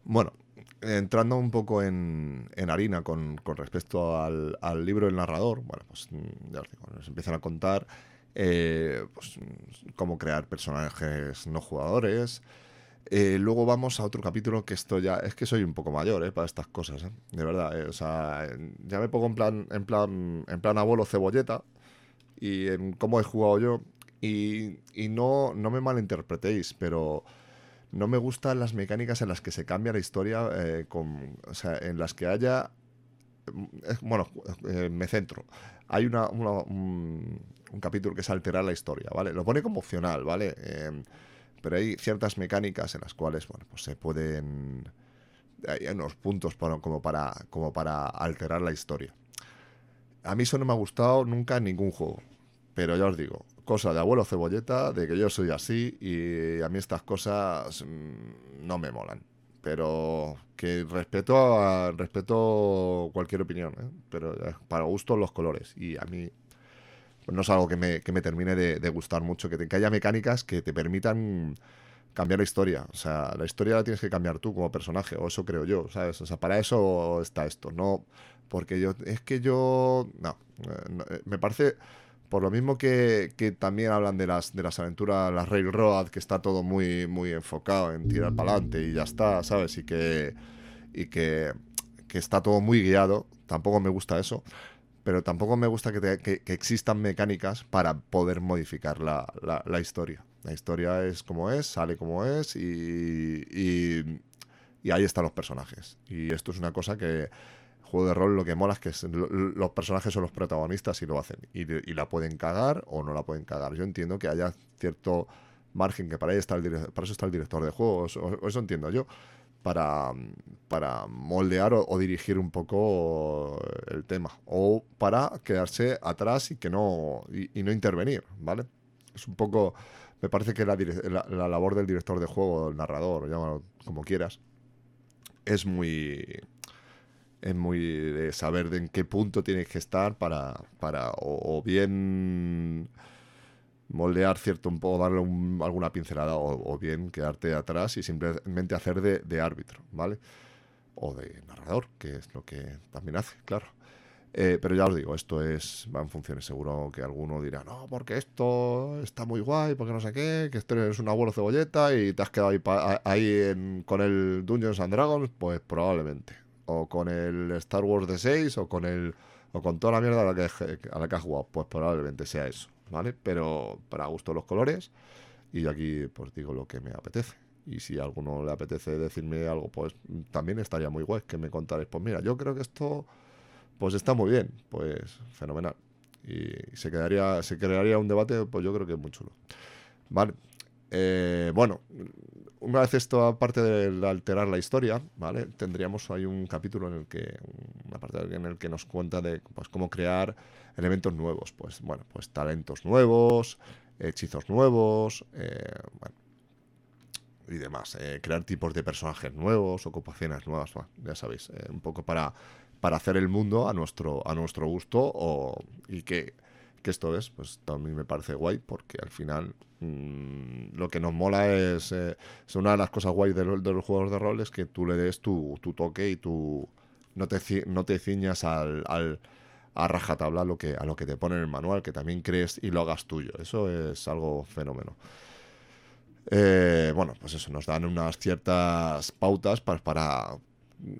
bueno, entrando un poco en, en harina con, con respecto al, al, libro del narrador, bueno, pues ya os digo, nos empiezan a contar eh, pues, cómo crear personajes no jugadores, eh, luego vamos a otro capítulo que esto ya es que soy un poco mayor eh, para estas cosas, eh, de verdad. o sea, ya me pongo en plan, en plan, en plan abuelo cebolleta y en cómo he jugado yo y, y no, no me malinterpretéis, pero no me gustan las mecánicas en las que se cambia la historia, con, o sea, en las que haya bueno, me centro. Hay una, un, un, capítulo que es alterar la historia, ¿vale? Lo pone como opcional, ¿vale? Pero hay ciertas mecánicas en las cuales, bueno, pues se pueden... Hay unos puntos para, como, para, como para alterar la historia. A mí eso no me ha gustado nunca en ningún juego. Pero ya os digo, cosa de abuelo cebolleta, de que yo soy así y a mí estas cosas mm, no me molan. Pero que respeto a, respeto cualquier opinión, ¿eh? pero para gusto los colores. Y a mí no es algo que me, que me termine de, gustar mucho, que, haya mecánicas que te permitan cambiar la historia. O sea, la historia la tienes que cambiar tú como personaje, o eso creo yo, ¿sabes? O sea, para eso está esto, no porque yo, es que yo, no, eh, eh, me parece, por lo mismo que, que, también hablan de las, de las aventuras, las Railroad, que está todo muy, muy enfocado en tirar para adelante y ya está, ¿sabes? Y que, y que, que está todo muy guiado, tampoco me gusta eso pero tampoco me gusta que, existan mecánicas para poder modificar la, historia. La historia es como es, sale como es y, y, ahí están los personajes. Y esto es una cosa que juego de rol lo que mola es que los personajes son los protagonistas y lo hacen. Y, la pueden cagar o no la pueden cagar. Yo entiendo que haya cierto margen que para, ahí está el para eso está el director de juegos, eso entiendo yo para, para moldear o, dirigir un poco el tema o para quedarse atrás y que no y, no intervenir, ¿vale? Es un poco me parece que la, la, labor del director de juego, el narrador, llámalo como quieras, es muy es muy de saber de en qué punto tienes que estar para, para o bien moldear cierto un poco, darle alguna pincelada o, bien quedarte atrás y simplemente hacer de, árbitro, ¿vale? O de narrador, que es lo que también hace, claro. Eh, pero ya os digo, esto es va en funciones. Seguro que alguno dirá, no, porque esto está muy guay, porque no sé qué, que esto es un abuelo cebolleta y te has quedado ahí, ahí con el Dungeons and Dragons, pues probablemente. O con el Star Wars de 6 o con el o con toda la mierda a la que, a la que has jugado, pues probablemente sea eso, ¿vale? Pero para gusto los colores y aquí pues digo lo que me apetece. Y si a alguno le apetece decirme algo, pues también estaría muy guay que me contarais. Pues mira, yo creo que esto pues está muy bien, pues fenomenal. Y se quedaría, se crearía un debate, pues yo creo que es muy chulo. Vale. Eh, bueno, una vez esto, aparte de alterar la historia, ¿vale? Tendríamos ahí un capítulo en el que, una parte en el que nos cuenta de pues, cómo crear elementos nuevos. Pues, bueno, pues talentos nuevos, hechizos nuevos, eh, y demás. Eh, crear tipos de personajes nuevos, ocupaciones nuevas, ya sabéis, un poco para para hacer el mundo a nuestro, a nuestro gusto o, y que, esto es, pues también me parece guay porque al final mm, lo que nos mola es, eh, es, una de las cosas guay de, los juegos de rol es que tú le des tu, tu toque y tú no te, no te ciñas al, al a rajatabla lo que, a lo que te pone en el manual, que también crees y lo hagas tuyo. Eso es algo fenómeno. Eh, bueno, pues eso, nos dan unas ciertas pautas para, para,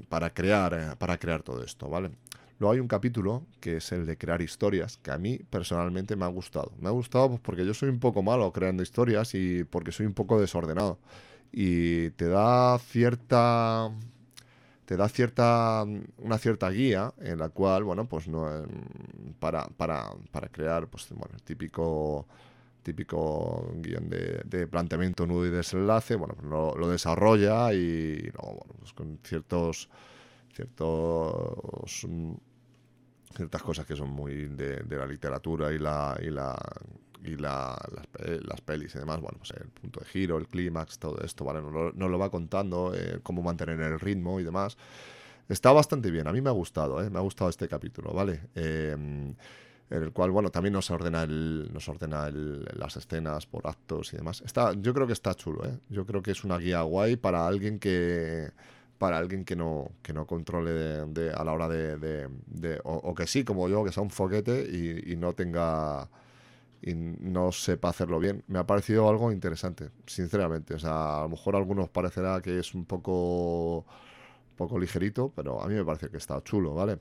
para crear, eh, para crear todo esto, ¿vale? Luego hay un capítulo que es el de crear historias, que a mí personalmente me ha gustado. Me ha gustado pues, porque yo soy un poco malo creando historias y porque soy un poco desordenado. Y te da cierta te da cierta una cierta guía en la cual, bueno, pues no para, para, para crear pues bueno, el típico típico guion de, planteamiento, nudo y desenlace, bueno, pues lo, desarrolla y luego, bueno, pues con ciertos, ciertos, ciertas cosas que son muy de, la literatura y la, y la y la, las, pelis y demás, bueno, pues el punto de giro, el clímax, todo esto, ¿vale? Nos no lo va contando, eh, cómo mantener el ritmo y demás. Está bastante bien, a mí me ha gustado, ¿eh? me ha gustado este capítulo, ¿vale? Eh, en el cual, bueno, también nos ordena, el, nos ordena las escenas por actos y demás. Está, yo creo que está chulo, ¿eh? Yo creo que es una guía guay para alguien que para alguien que no, que no controle de, a la hora de... o, que sí, como yo, que sea un foquete y, no tenga... y no sepa hacerlo bien. Me ha parecido algo interesante, sinceramente. O sea, a lo mejor a algunos parecerá que es un poco, poco ligerito, pero a mí me parece que está chulo, ¿vale?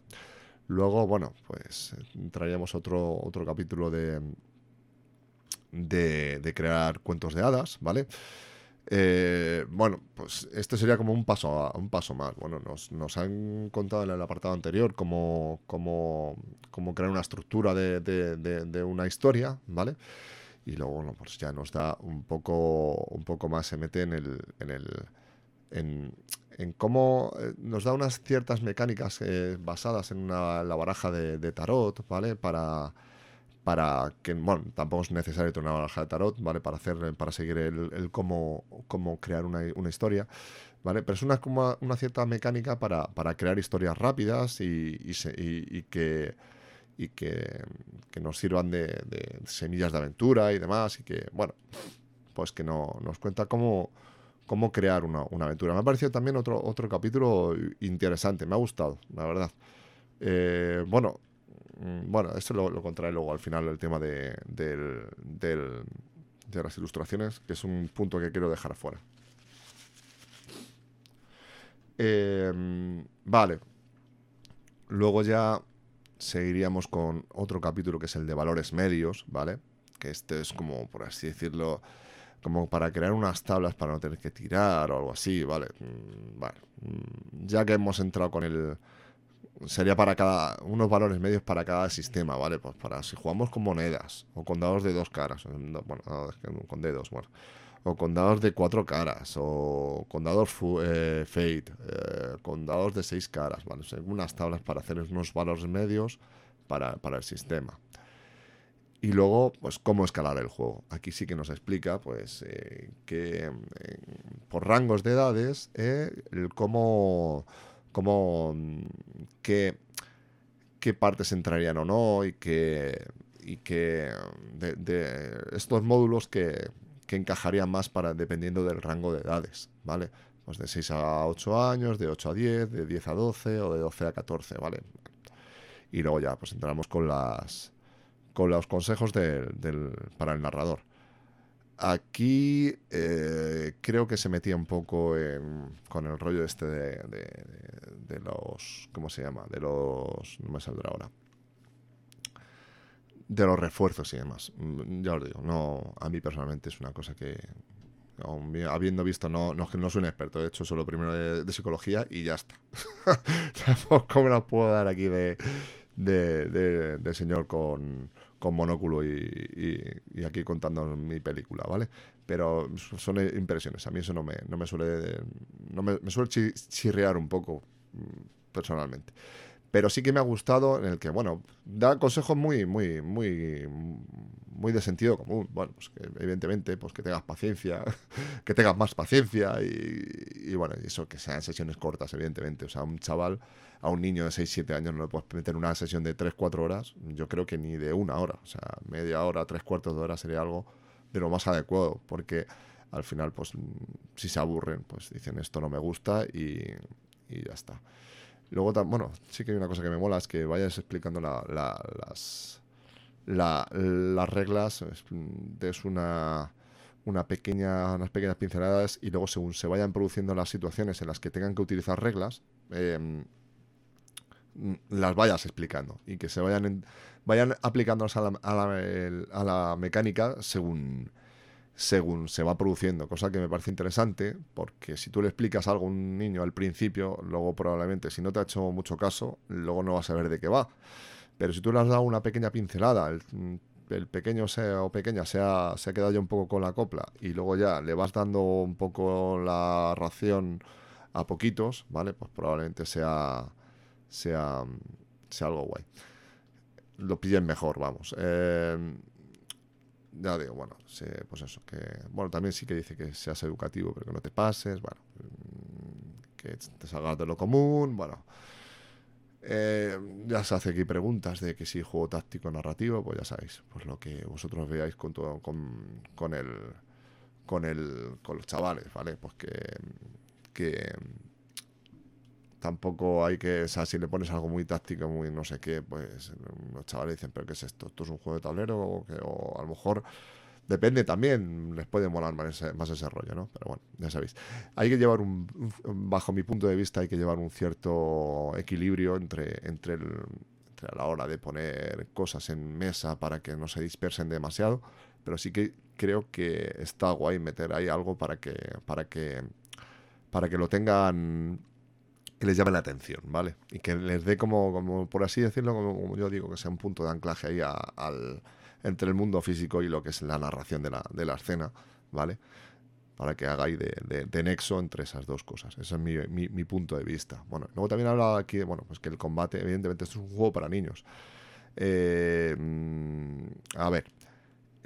Luego, bueno, pues traíamos otro, otro capítulo de, de, crear cuentos de hadas, ¿vale? Eh, bueno, pues este sería como un paso, un paso más. Bueno, nos, nos han contado en el apartado anterior cómo, cómo, cómo crear una estructura de, de, una historia, ¿vale? Y luego, bueno, pues ya nos da un poco, un poco más, se mete en el, en el, en, en cómo eh, nos da unas ciertas mecánicas eh, basadas en una, la baraja de, tarot, ¿vale? Para, para que, bueno, tampoco es necesario tener una baraja de tarot, ¿vale? Para hacer, para seguir el, cómo, cómo, crear una, una, historia, ¿vale? Pero es una, como una cierta mecánica para, para crear historias rápidas y, y, que y que, que, nos sirvan de, de, semillas de aventura y demás y que, bueno, pues que no, nos cuenta cómo cómo crear una, aventura. Me ha parecido también otro, otro capítulo interesante, me ha gustado, la verdad. Eh, bueno, bueno, esto lo, lo luego al final, el tema de, las ilustraciones, que es un punto que quiero dejar afuera. Em, vale. Luego ya seguiríamos con otro capítulo que es el de valores medios, ¿vale? Que este es como, por así decirlo, como para crear unas tablas para no tener que tirar o algo así, ¿vale? Mm, vale. Mm, ya que hemos entrado con el... Sería para cada... unos valores medios para cada sistema, ¿vale? Pues para si jugamos con monedas o con dados de dos caras, bueno, con dedos, bueno. O con dados de cuatro caras, o con dados eh, Fate, eh, con dados de seis caras, ¿vale? unas tablas para hacer unos valores medios para, para el sistema. Y luego, pues, cómo escalar el juego. Aquí sí que nos explica, pues, eh, que eh, por rangos de edades, el cómo, cómo qué, qué, partes entrarían o no y que, y que de, estos módulos que, que, encajarían más para dependiendo del rango de edades, ¿vale? Pues de 6 a 8 años, de 8 a 10, de 10 a 12 o de 12 a 14, ¿vale? y luego ya pues entramos con las con los consejos del, para el narrador. Aquí eh, creo que se metía un poco con el rollo este de, de, los... ¿Cómo se llama? De los... No me saldrá ahora. De los refuerzos y demás. Mm, ya os digo, no, a mí personalmente es una cosa que, habiendo visto, no, no, no soy un experto, de hecho, solo primero de, psicología y ya está. [LAUGHS] Tampoco me la puedo dar aquí de, de, señor con, con monóculo y, y, aquí contando mi película, ¿vale? Pero son impresiones, a mí eso no me, no me suele, no me, me suele chirrear un poco mm, personalmente pero sí que me ha gustado en el que, bueno, da consejos muy, muy, muy, muy de sentido común. Bueno, pues evidentemente, pues que tengas paciencia, [LAUGHS] que tengas más paciencia y, bueno, y eso, que sean sesiones cortas, evidentemente. O sea, un chaval, a un niño de 6, 7 años no le puedes meter una sesión de 3, 4 horas, yo creo que ni de una hora. O sea, media hora, tres cuartos de hora sería algo de lo más adecuado, porque al final, pues, si se aburren, pues dicen esto no me gusta y, y ya está. Luego, bueno, sí que hay una cosa que me mola, es que vayas explicando las, las reglas, es una, una pequeña, unas pequeñas pinceladas y luego según se vayan produciendo las situaciones en las que tengan que utilizar reglas, em, las vayas explicando y que se vayan, vayan aplicándolas a la, a la, a la mecánica según según se va produciendo, cosa que me parece interesante, porque si tú le explicas algo a un niño al principio, luego probablemente si no te ha hecho mucho caso, luego no va a saber de qué va. Pero si tú le has dado una pequeña pincelada, el, pequeño sea o pequeña se ha, se ha quedado ya un poco con la copla y luego ya le vas dando un poco la ración a poquitos, ¿vale? Pues probablemente sea, sea, sea algo guay. Lo pillen mejor, vamos. Eh, ya digo, bueno, pues eso, que, bueno, también sí que dice que seas educativo, pero que no te pases, bueno, mm, que te salgas de lo común, bueno. Eh, ya se hace aquí preguntas de que si juego táctico narrativo, pues ya sabéis, pues lo que vosotros veáis con todo, con, con el con el con los chavales, ¿vale? Pues que, que tampoco hay que, o sea, si le pones algo muy táctico, muy no sé qué, pues los chavales dicen, pero ¿qué es esto? ¿Esto es un juego de tablero? O, que, a lo mejor depende también, les puede molar más ese, más ese rollo, ¿no? Pero bueno, ya sabéis. Hay que llevar un, bajo mi punto de vista, hay que llevar un cierto equilibrio entre, entre, la hora de poner cosas en mesa para que no se dispersen demasiado, pero sí que creo que está guay meter ahí algo para que, para que, para que lo tengan que les llame la atención, ¿vale? Y que les dé como, como por así decirlo, como, yo digo, que sea un punto de anclaje ahí al, entre el mundo físico y lo que es la narración de la, de la escena, ¿vale? Para que haga ahí de, de, nexo entre esas dos cosas. Ese es mi, mi, mi, punto de vista. Bueno, luego también hablaba aquí, bueno, pues que el combate, evidentemente, esto es un juego para niños. Eh, mm, a ver,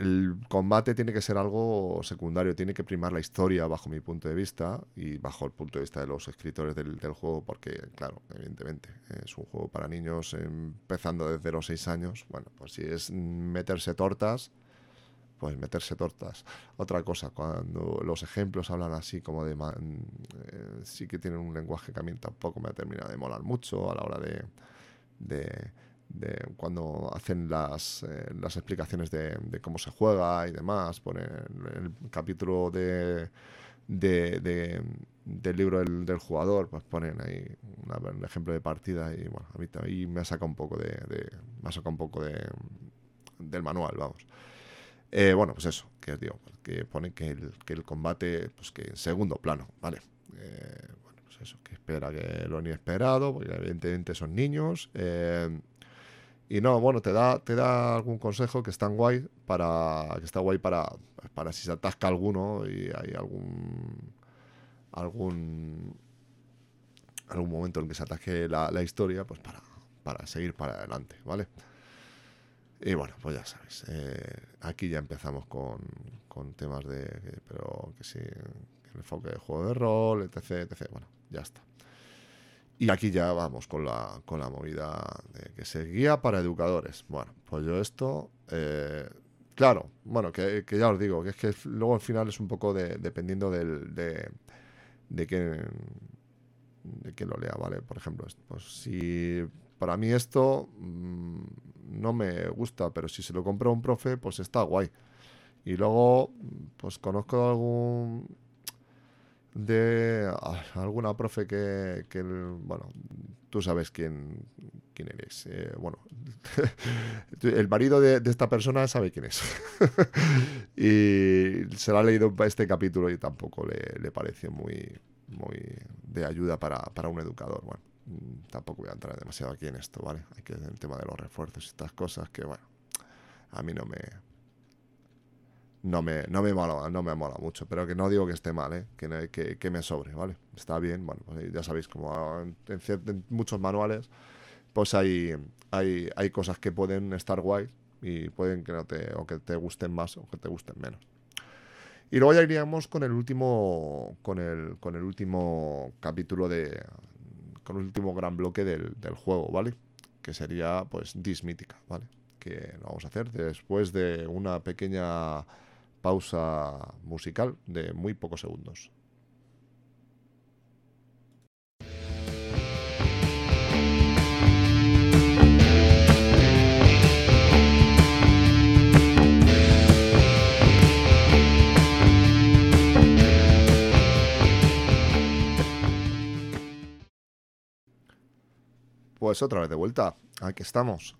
el combate tiene que ser algo secundario, tiene que primar la historia bajo mi punto de vista y bajo el punto de vista de los escritores del, juego, porque, claro, evidentemente, es un juego para niños empezando desde los 6 años. Bueno, pues si es meterse tortas, pues meterse tortas. Otra cosa, cuando los ejemplos hablan así como de... Eh, sí que tienen un lenguaje que a mí tampoco me ha terminado de molar mucho a la hora de, de de cuando hacen las, eh, las explicaciones de, cómo se juega y demás, ponen el capítulo de, de, del libro del, jugador, pues ponen ahí un ejemplo de partida y bueno, a mí también me ha sacado un poco de, me ha sacado un poco de, del manual, vamos. Eh, bueno, pues eso, que digo, que pone que el, que el combate, pues que en segundo plano, ¿vale? Eh, bueno, pues eso, que espera que lo inesperado, porque evidentemente son niños. Eh, y no, bueno, te da, te da algún consejo que están guay para. que está guay para. para si se atasca alguno y hay algún. algún. algún momento en que se ataque la, historia, pues para, para seguir para adelante, ¿vale? Y bueno, pues ya sabes. Eh, aquí ya empezamos con, con temas de. pero que sí. el enfoque de juego de rol, etc, etc. Bueno, ya está. Y aquí ya vamos con la, con la movida de que se guía para educadores. Bueno, pues yo esto, eh, claro, bueno, que, ya os digo, que es que luego al final es un poco de, dependiendo de, de qué de que lo lea, ¿vale? Por ejemplo, pues si para mí esto mm, no me gusta, pero si se lo compra un profe, pues está guay. Y luego, pues conozco algún de alguna profe que, que, bueno, tú sabes quién, quién eres. Eh, bueno, [LAUGHS] el marido de, esta persona sabe quién es. [LAUGHS] y se lo ha leído este capítulo y tampoco le, le pareció muy, muy de ayuda para, para un educador. Bueno, tampoco voy a entrar demasiado aquí en esto, ¿vale? Hay que el tema de los refuerzos y estas cosas que, bueno, a mí no me, no me, no me mola, no me mola mucho, pero que no digo que esté mal, ¿eh? que, que, me sobre, ¿vale? Está bien, bueno, pues ya sabéis, como en, muchos manuales, pues hay, hay, hay cosas que pueden estar guay y pueden que no te, o que te gusten más o que te gusten menos. Y luego ya iríamos con el último, con el, con el último capítulo de, con el último gran bloque del, del juego, ¿vale? Que sería, pues, Dismítica, ¿vale? Que lo vamos a hacer después de una pequeña pausa musical de muy pocos segundos. Pues otra vez de vuelta, aquí estamos.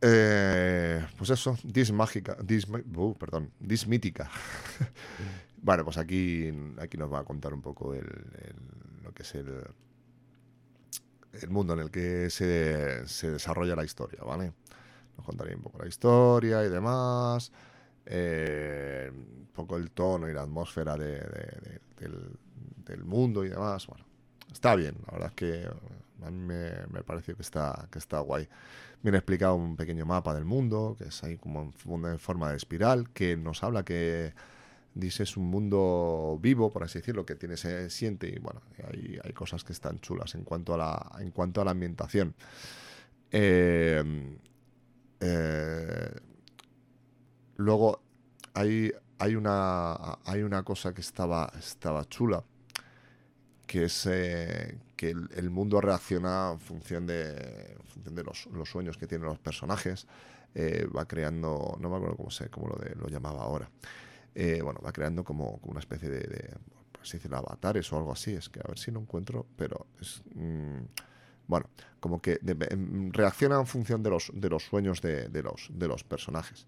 Eh, pues eso, dismágica, dis, uh, perdón, dismítica. [LAUGHS] bueno, pues aquí, aquí nos va a contar un poco el, lo que es el, el mundo en el que se, se, desarrolla la historia, ¿vale? Nos contaría un poco la historia y demás, eh, un poco el tono y la atmósfera de, del, del, mundo y demás. Bueno, está bien, la verdad es que a mí me, me pareció que está, que está guay. Viene explicado un pequeño mapa del mundo, que es ahí como en forma de espiral, que nos habla que dice es un mundo vivo, por así decirlo, que tiene se siente y bueno, hay, hay cosas que están chulas en cuanto a la, en cuanto a la ambientación. Eh, eh, luego hay, hay, una, hay una cosa que estaba, estaba chula, que es eh, que el, mundo reacciona en función de, función de los, sueños que tienen los personajes. Eh, va creando, no me acuerdo cómo, sé, cómo lo, de, lo llamaba ahora. Eh, bueno, va creando como, una especie de, de así decirlo, avatares o algo así. Es que a ver si lo encuentro, pero es... Mm, bueno, como que em, reacciona en función de los, de los sueños de, los, de los personajes.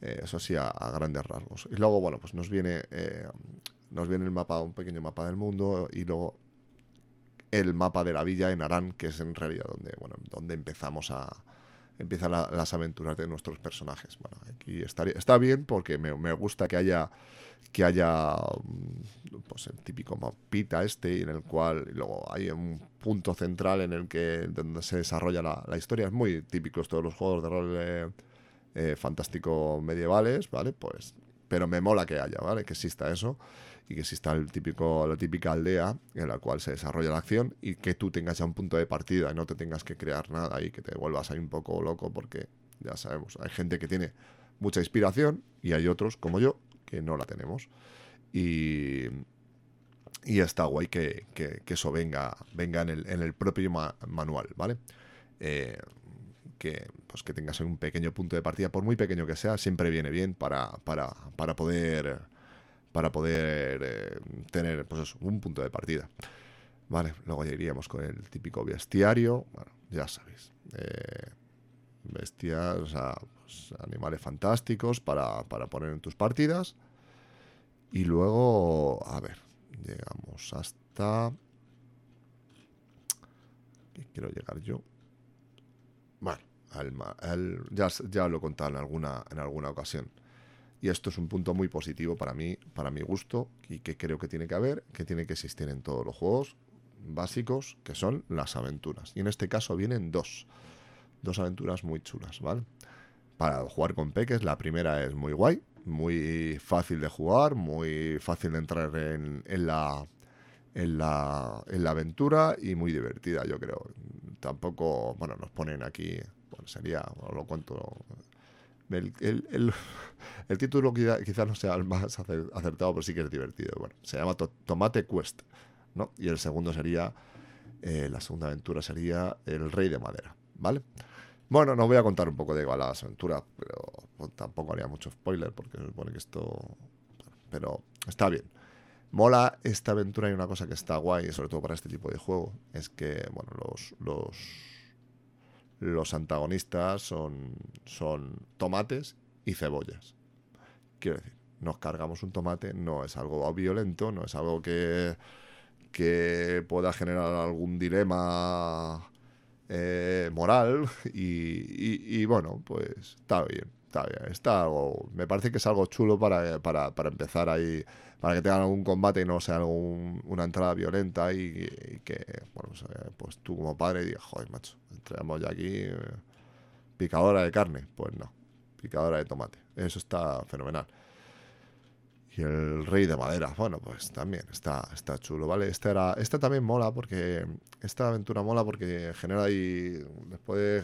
eso sí, a, grandes rasgos. Y luego, bueno, pues nos viene nos viene el mapa, un pequeño mapa del mundo y luego el mapa de la villa en Arán, que es en realidad donde, bueno, donde empezamos a empiezan las aventuras de nuestros personajes. Bueno, aquí estaría, está bien porque me, me, gusta que haya que haya mm, pues el típico mapita este en el cual luego hay un punto central en el que donde se desarrolla la, la historia. Es muy típico esto de los juegos de rol eh, eh, fantástico medievales, ¿vale? Pues pero me mola que haya, ¿vale? Que exista eso y que exista el típico, la típica aldea en la cual se desarrolla la acción y que tú tengas ya un punto de partida y no te tengas que crear nada y que te vuelvas ahí un poco loco porque ya sabemos, hay gente que tiene mucha inspiración y hay otros como yo que no la tenemos. Y, y está guay que, que, eso venga, venga en, el, en el propio manual, ¿vale? Eh, que, pues que tengas un pequeño punto de partida, por muy pequeño que sea, siempre viene bien para, para, para poder para poder eh, tener pues un punto de partida. Vale, luego ya iríamos con el típico bestiario, bueno, ya sabéis, eh, bestias, o sea, pues, animales fantásticos para, para poner en tus partidas. Y luego, a ver, llegamos hasta... ¿Qué quiero llegar yo? Bueno, al, ya, ya, lo he contado en alguna, en alguna ocasión. Y esto es un punto muy positivo para mí, para mi gusto, y que creo que tiene que haber, que tiene que existir en todos los juegos básicos, que son las aventuras. Y en este caso vienen dos. Dos aventuras muy chulas, ¿vale? Para jugar con peques, la primera es muy guay, muy fácil de jugar, muy fácil de entrar en, la, en la, en la aventura y muy divertida, yo creo. Tampoco, bueno, nos ponen aquí, bueno, sería, lo cuento el, el, título quizás no sea el más acertado, pero sí que es divertido. Bueno, se llama Tomate Quest, ¿no? Y el segundo sería, eh, la segunda aventura sería El Rey de Madera, ¿vale? Bueno, nos voy a contar un poco de las aventuras, pero tampoco haría mucho spoiler porque se supone que esto... Pero está bien. Mola esta aventura y una cosa que está guay, sobre todo para este tipo de juego, es que, bueno, los, los, los antagonistas son, son tomates y cebollas. Quiero decir, nos cargamos un tomate, no es algo violento, no es algo que, que pueda generar algún dilema eh, moral. [LAUGHS] Y, bueno, pues está bien, está bien, está algo, me parece que es algo chulo para, para, para empezar ahí, para que tengan algún combate y no sea algún, una entrada violenta y, que, bueno, pues, eh, pues, tú como padre digas, joder, macho, entramos ya aquí eh, picadora de carne, pues no, picadora de tomate, eso está fenomenal. Y el rey de madera, bueno, pues también está, está chulo, ¿vale? Esta, era, esta también mola porque. Esta aventura mola porque genera ahí. Les puede.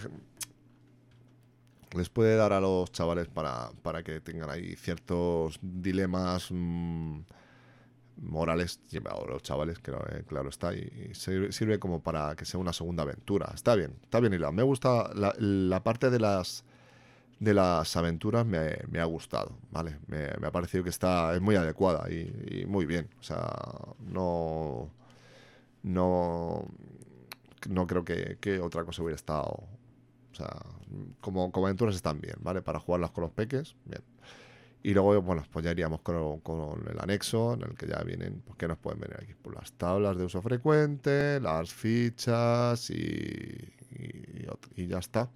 Les puede dar a los chavales para, para que tengan ahí ciertos dilemas mm, morales. A los chavales, eh, claro está. Y, sirve, como para que sea una segunda aventura. Está bien, está bien hilado. Me gusta la parte de las de las aventuras me, ha gustado, ¿vale? Me, ha parecido que está, es muy adecuada y, muy bien. O sea, no. No. No creo que, otra cosa hubiera estado. O sea, como, como aventuras están bien, ¿vale? Para jugarlas con los peques, bien. Y luego, bueno, pues ya iríamos con, el anexo, en el que ya vienen, pues que nos pueden venir aquí? Pues las tablas de uso frecuente, las fichas y, y ya está.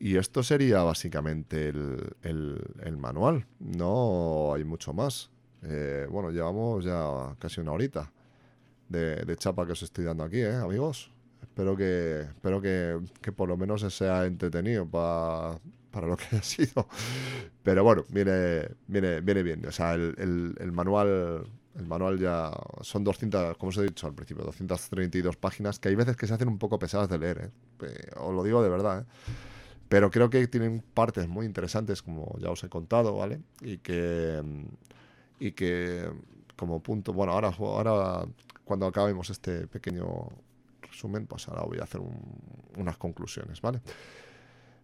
Y esto sería básicamente el, manual. No hay mucho más. Eh, bueno, llevamos ya casi una horita de, chapa que os estoy dando aquí, ¿eh, amigos? Espero que, espero que, por lo menos se sea entretenido para lo que [LAUGHS] ha sido. Pero bueno, viene, viene, viene bien. O sea, el, el, manual el manual ya son 200, como os he dicho al principio, 232 páginas que hay veces que se hacen un poco pesadas de leer. ¿eh? Os lo digo de verdad. ¿eh? Pero creo que tienen partes muy interesantes, como ya os he contado, ¿vale? Y que, mm, y que como punto, bueno, ahora, ahora cuando acabemos este pequeño resumen, pues ahora voy a hacer unas conclusiones, ¿vale?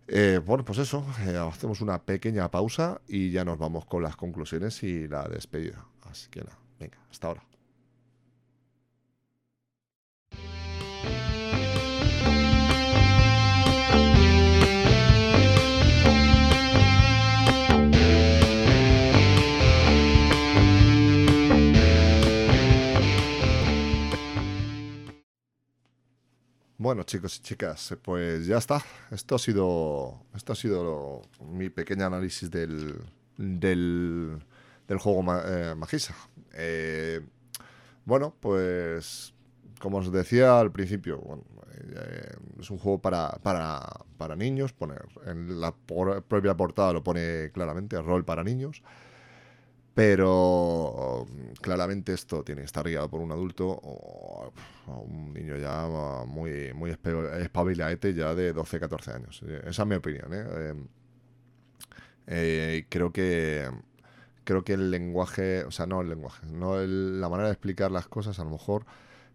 Eh, bueno, pues eso, eh, hacemos una pequeña pausa y ya nos vamos con las conclusiones y la despedida. Así que nada, venga, hasta ahora. Bueno, chicos y chicas, pues ya está. Esto ha sido, esto ha sido mi pequeño análisis del, del, juego eh, Magisa. Eh, bueno, pues como os decía al principio, eh, es un juego para, para, niños. Pone, en la propia portada lo pone claramente, rol para niños. Pero claramente esto tiene que estar guiado por un adulto o, un niño ya muy, muy espabilaete ya de 12, 14 años. Esa es mi opinión. ¿eh? Em, eh, creo que creo que el lenguaje, o sea, no el lenguaje, no la manera de explicar las cosas, a lo mejor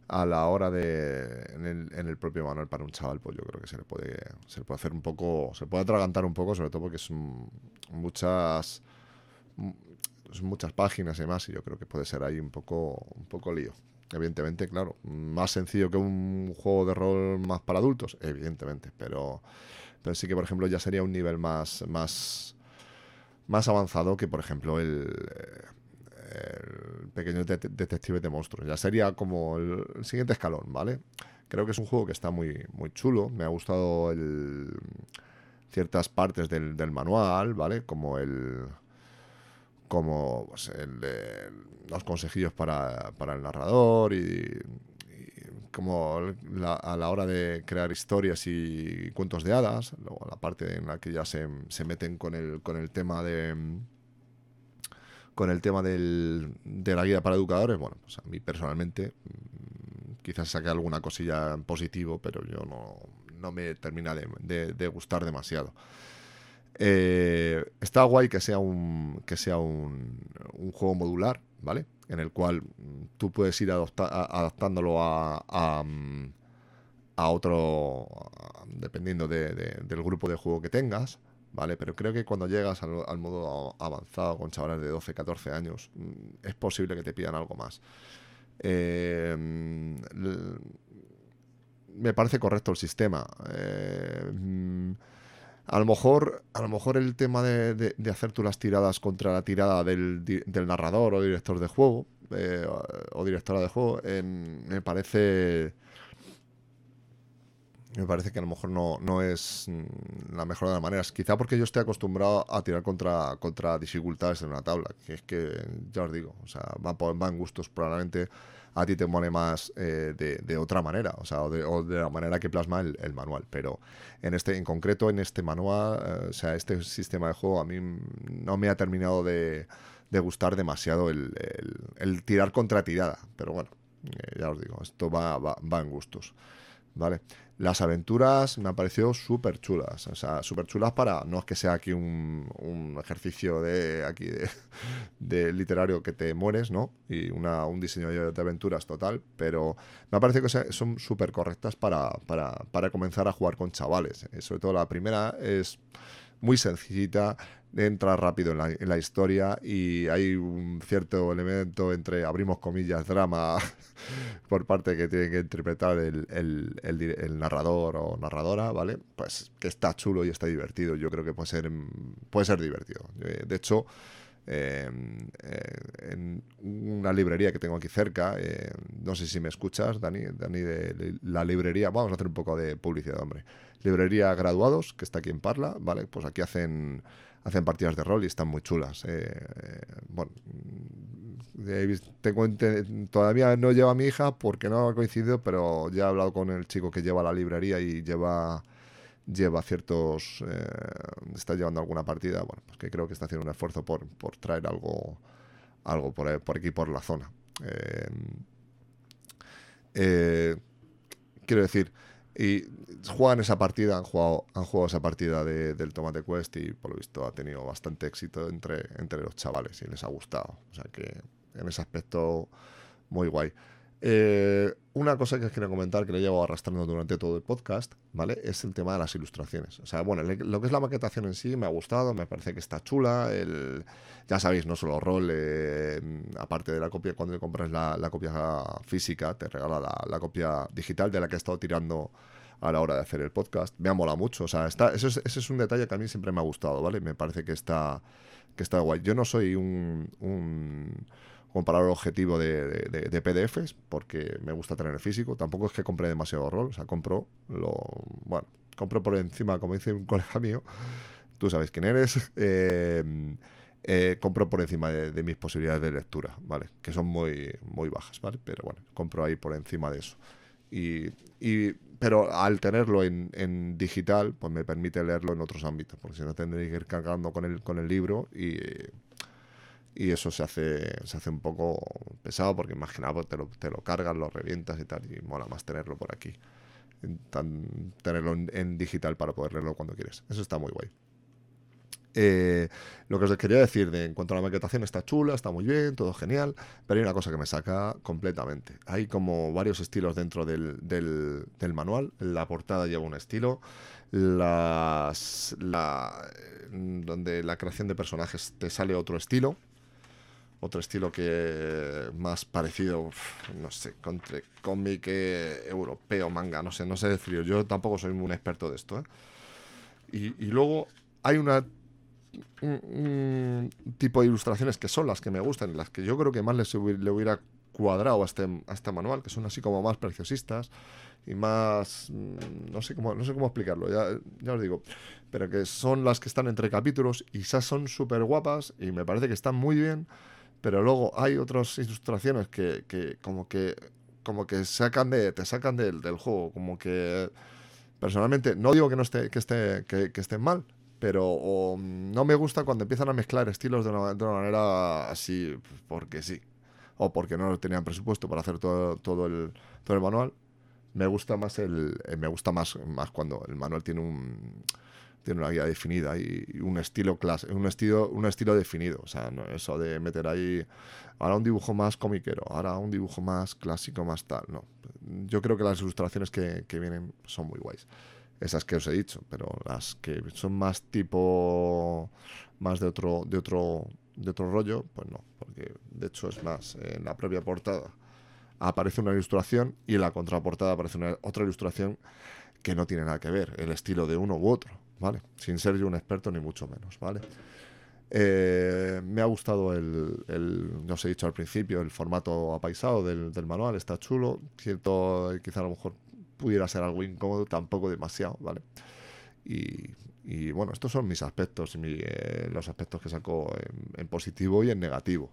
a la hora de en el, en el, propio manual para un chaval, pues yo creo que se le puede se le puede hacer un poco, se puede atragantar un poco, sobre todo porque son muchas muchas páginas y demás, y yo creo que puede ser ahí un poco, un poco lío. Evidentemente, claro, más sencillo que un juego de rol más para adultos, evidentemente, pero, pero sí que, por ejemplo, ya sería un nivel más, más, más avanzado que, por ejemplo, el, el pequeño detective de monstruos. Ya sería como el, siguiente escalón, ¿vale? Creo que es un juego que está muy, muy chulo. Me ha gustado el, ciertas partes del, del manual, ¿vale? Como el como pues, el de los consejillos para, para el narrador y, como a la hora de crear historias y cuentos de hadas, luego la parte en la que ya se, se meten con el, con el tema de con el tema del, de la guía para educadores, bueno, pues a mí personalmente mm, quizás saque alguna cosilla en positivo, pero yo no, no me termina de gustar demasiado. Eh, está guay que sea un que sea un, juego modular, ¿vale? En el cual mm, tú puedes ir adaptándolo a, a, mm, otro, dependiendo del grupo de juego que tengas, ¿vale? Pero creo que cuando llegas al, modo avanzado con chavales de 12, 14 años, mm, es posible que te pidan algo más. Eh, me parece correcto el sistema. Eh, a lo mejor, a lo mejor el tema de, hacer tú las tiradas contra la tirada del, narrador o director de juego eh, o directora de juego me parece me parece que a lo mejor no, no es la mejor de las maneras. Quizá porque yo estoy acostumbrado a tirar contra, contra dificultades en una tabla, que es que, ya os digo, o sea, van gustos probablemente a ti te mole más eh, de, otra manera, o sea, o de, la manera que plasma el, manual. Pero en este, en concreto, en este manual, eh, o sea, este sistema de juego a mí no me ha terminado de, gustar demasiado el, tirar contra tirada. Pero bueno, eh, ya os digo, esto va, va, va en gustos. ¿Vale? Las aventuras me han parecido súper chulas. O sea, súper chulas para. No es que sea aquí un, ejercicio de aquí [LAUGHS] de, literario que te mueres, ¿no? Y una, un diseño de aventuras total. Pero me parece que son súper correctas para, para, para comenzar a jugar con chavales. Eh, sobre todo la primera es muy sencillita entra rápido en la, en la, historia y hay un cierto elemento entre, abrimos comillas, drama [LAUGHS] por parte que tiene que interpretar el, el, el, narrador o narradora, ¿vale? Pues que está chulo y está divertido. Yo creo que puede ser, puede ser divertido. Eh, de hecho, em, eh, en una librería que tengo aquí cerca, eh, no sé si me escuchas, Dani, Dani de la librería, vamos a hacer un poco de publicidad, hombre. Librería Graduados, que está aquí en Parla, ¿vale? Pues aquí hacen hacen partidas de rol y están muy chulas. Eh, eh, bueno, todavía no lleva a mi hija porque no ha coincidido, pero ya he hablado con el chico que lleva la librería y lleva lleva ciertos eh, está llevando alguna partida bueno pues que creo que está haciendo un esfuerzo por, por traer algo algo por, por aquí por la zona quiero decir y juegan esa partida, han jugado, han jugado esa partida de, del Tomate Quest y por lo visto ha tenido bastante éxito entre, entre los chavales y les ha gustado. O sea que en ese aspecto muy guay. Eh, una cosa que os quiero comentar que le llevo arrastrando durante todo el podcast, ¿vale? Es el tema de las ilustraciones. O sea, bueno, lo que es la maquetación en sí me ha gustado, me parece que está chula. El, ya sabéis, no solo rol, eh, aparte de la copia, cuando compras la, copia física, te regala la, la, copia digital de la que he estado tirando a la hora de hacer el podcast. Me ha molado mucho. O sea, está, es, ese es un detalle que a mí siempre me ha gustado, ¿vale? Me parece que está, que está guay. Yo no soy un, un comparador objetivo de, PDFs porque me gusta tener el físico. Tampoco es que compre demasiado rol. O sea, compro lo. Bueno, compro por encima, como dice un colega mío. Tú sabes quién eres. [LAUGHS] Eh, eh, compro por encima de, mis posibilidades de lectura, ¿vale? Que son muy, muy bajas, ¿vale? Pero bueno, compro ahí por encima de eso. Y, pero al tenerlo en, digital, pues me permite leerlo en otros ámbitos, porque si no tendría que ir cargando con el, con el libro y, y eso se hace, se hace un poco pesado, porque imagina, pues te lo, te lo cargas, lo revientas y tal, y mola más tenerlo por aquí. Tenerlo en digital para poder leerlo cuando quieres. Eso está muy guay. Eh, lo que os quería decir de en cuanto a la maquetación está chula, está muy bien, todo genial, pero hay una cosa que me saca completamente. Hay como varios estilos dentro del, del, manual. La portada lleva un estilo, las, la, donde la creación de personajes te sale otro estilo. Otro estilo que más parecido, no sé, entre cómic eh, europeo, manga, no sé, no sé decir. Yo tampoco soy un experto de esto. ¿eh? Y, y luego hay una un, tipo de ilustraciones que son las que me gustan, las que yo creo que más le hubiera cuadrado a este, a este manual, que son así como más preciosistas y más mm, no sé cómo no sé cómo explicarlo ya, ya os digo pero que son las que están entre capítulos y esas son súper guapas y me parece que están muy bien pero luego hay otras ilustraciones que, que como que como que sacan de te sacan del, del juego como que personalmente no digo que no esté que esté que, estén mal pero no me gusta cuando empiezan a mezclar estilos de una, manera así, porque sí, o porque no tenían presupuesto para hacer todo, todo, el, todo el manual. Me gusta más el, eh, me gusta más, más cuando el manual tiene un, tiene una guía definida y un estilo clase, un estilo, un estilo definido. O sea, no eso de meter ahí ahora un dibujo más comiquero, ahora un dibujo más clásico, más tal. No. Yo creo que las ilustraciones que, que vienen son muy guays. Esas que os he dicho, pero las que son más tipo más de otro, de otro, de otro rollo, pues no, porque de hecho es más, en la propia portada aparece una ilustración y en la contraportada aparece una, otra ilustración que no tiene nada que ver, el estilo de uno u otro, ¿vale? Sin ser yo un experto ni mucho menos, ¿vale? Eh, me ha gustado el, el, ya os he dicho al principio, el formato apaisado del, del manual, está chulo, cierto, quizá a lo mejor pudiera ser algo incómodo, tampoco demasiado, ¿vale? Y, bueno, estos son mis aspectos, eh, los aspectos que saco en, positivo y en negativo.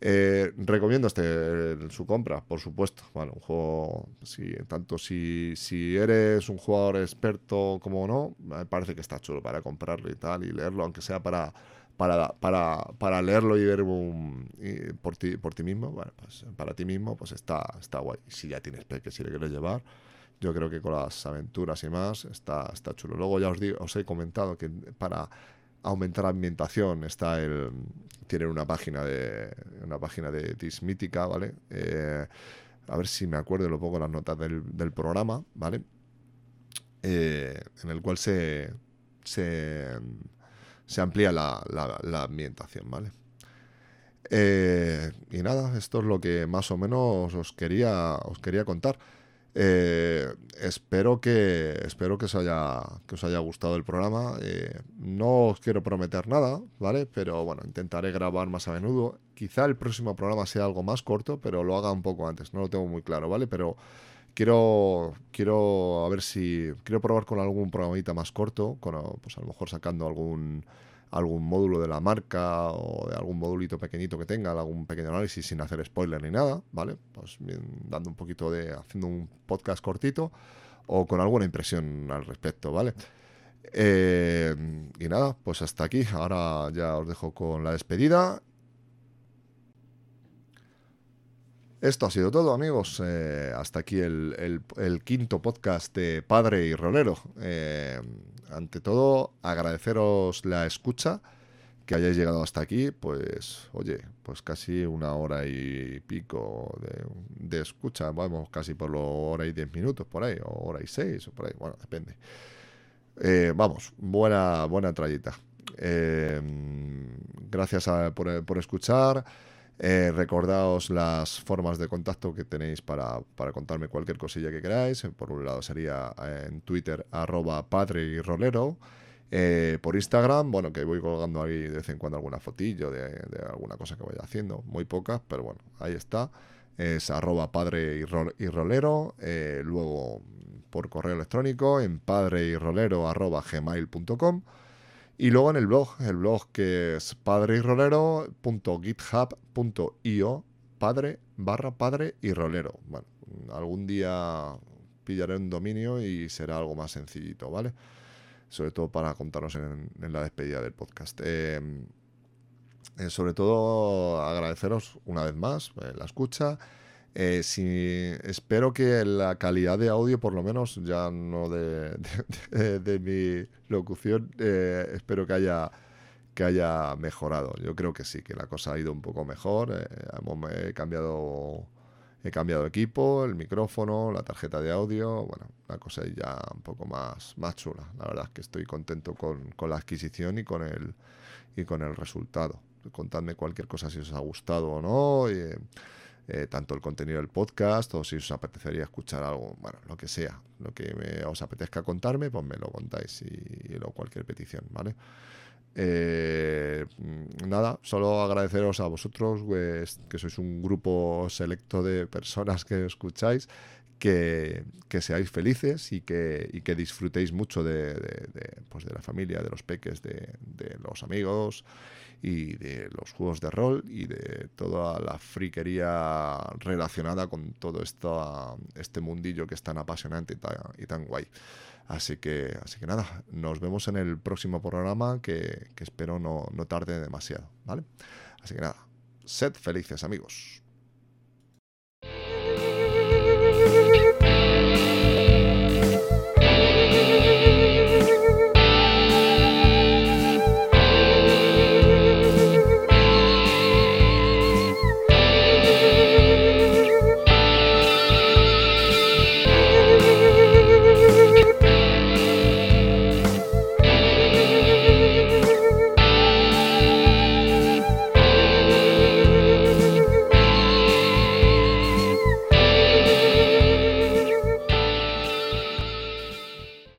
Eh, recomiendo este su compra, por supuesto. Bueno, un juego, si, tanto si, si eres un jugador experto como no, me parece que está chulo para comprarlo y tal, y leerlo, aunque sea para, para, para, para leerlo y ver un, y por, ti, por ti mismo, bueno, pues para ti mismo, pues está, está guay. Si ya tienes peque, si le quieres llevar, yo creo que con las aventuras y más está, está chulo. Luego ya os, digo, os he comentado que para aumentar la ambientación está el tiene una página de una página de Dismítica, ¿vale? Eh, a ver si me acuerdo lo pongo las notas del, del programa, ¿vale? Eh, en el cual se, se, se amplía la, la, la, ambientación, ¿vale? Eh, y nada, esto es lo que más o menos os quería, os quería contar. Eh, espero que espero que os haya que os haya gustado el programa. Eh, no os quiero prometer nada, ¿vale? Pero bueno, intentaré grabar más a menudo. Quizá el próximo programa sea algo más corto, pero lo haga un poco antes. No lo tengo muy claro, ¿vale? Pero quiero quiero a ver si quiero probar con algún programita más corto, con pues a lo mejor sacando algún algún módulo de la marca o de algún modulito pequeñito que tenga, algún pequeño análisis sin hacer spoiler ni nada, ¿vale? Pues bien, dando un poquito de, haciendo un podcast cortito o con alguna impresión al respecto, ¿vale? Eh, y nada, pues hasta aquí. Ahora ya os dejo con la despedida. Esto ha sido todo, amigos. Eh, hasta aquí el, quinto podcast de Padre y Rolero. Eh, ante todo, agradeceros la escucha, que hayáis llegado hasta aquí, pues, oye, pues casi una hora y pico de, escucha, vamos, casi por lo hora y diez minutos por ahí, o hora y seis, o por ahí, bueno, depende. Eh, vamos, buena, buena trayita. Eh, gracias por, por escuchar. Eh, recordaos las formas de contacto que tenéis para, para, contarme cualquier cosilla que queráis. Por un lado sería en Twitter arroba padre y rolero. Eh, por Instagram, bueno, que voy colgando ahí de vez en cuando alguna fotillo de, alguna cosa que vaya haciendo. Muy pocas, pero bueno, ahí está. Es arroba padre y, y rolero. Eh, luego por correo electrónico en padre y rolero arroba gmail.com. Y luego en el blog, el blog que es padreyrolero.github.io, padre barra padre y rolero. Bueno, algún día pillaré un dominio y será algo más sencillito, ¿vale? Sobre todo para contarnos en, la despedida del podcast. Eh, eh, sobre todo agradeceros una vez más eh, la escucha eh, si, espero que la calidad de audio, por lo menos, ya no de, [LAUGHS] de, de, de mi locución, eh, espero que haya, que haya mejorado. Yo creo que sí, que la cosa ha ido un poco mejor. Eh, hemos, he cambiado he cambiado equipo, el micrófono, la tarjeta de audio, bueno, la cosa ya un poco más, más chula. La verdad es que estoy contento con, con la adquisición y con el, y con el resultado. Contadme cualquier cosa si os ha gustado o no. Y, eh, tanto el contenido del podcast o si os apetecería escuchar algo, bueno, lo que sea, lo que me, os apetezca contarme, pues me lo contáis y, y lo, cualquier petición, ¿vale? Eh, nada, solo agradeceros a vosotros, pues, que sois un grupo selecto de personas que escucháis, que, que seáis felices y que, y que disfrutéis mucho de, de, de, pues de la familia, de los peques, de los amigos y de los juegos de rol y de toda la friquería relacionada con todo esto, este mundillo que es tan apasionante y tan, y tan guay. Así que, así que nada, nos vemos en el próximo programa que, que espero no, no tarde demasiado, ¿vale? Así que nada, sed felices amigos.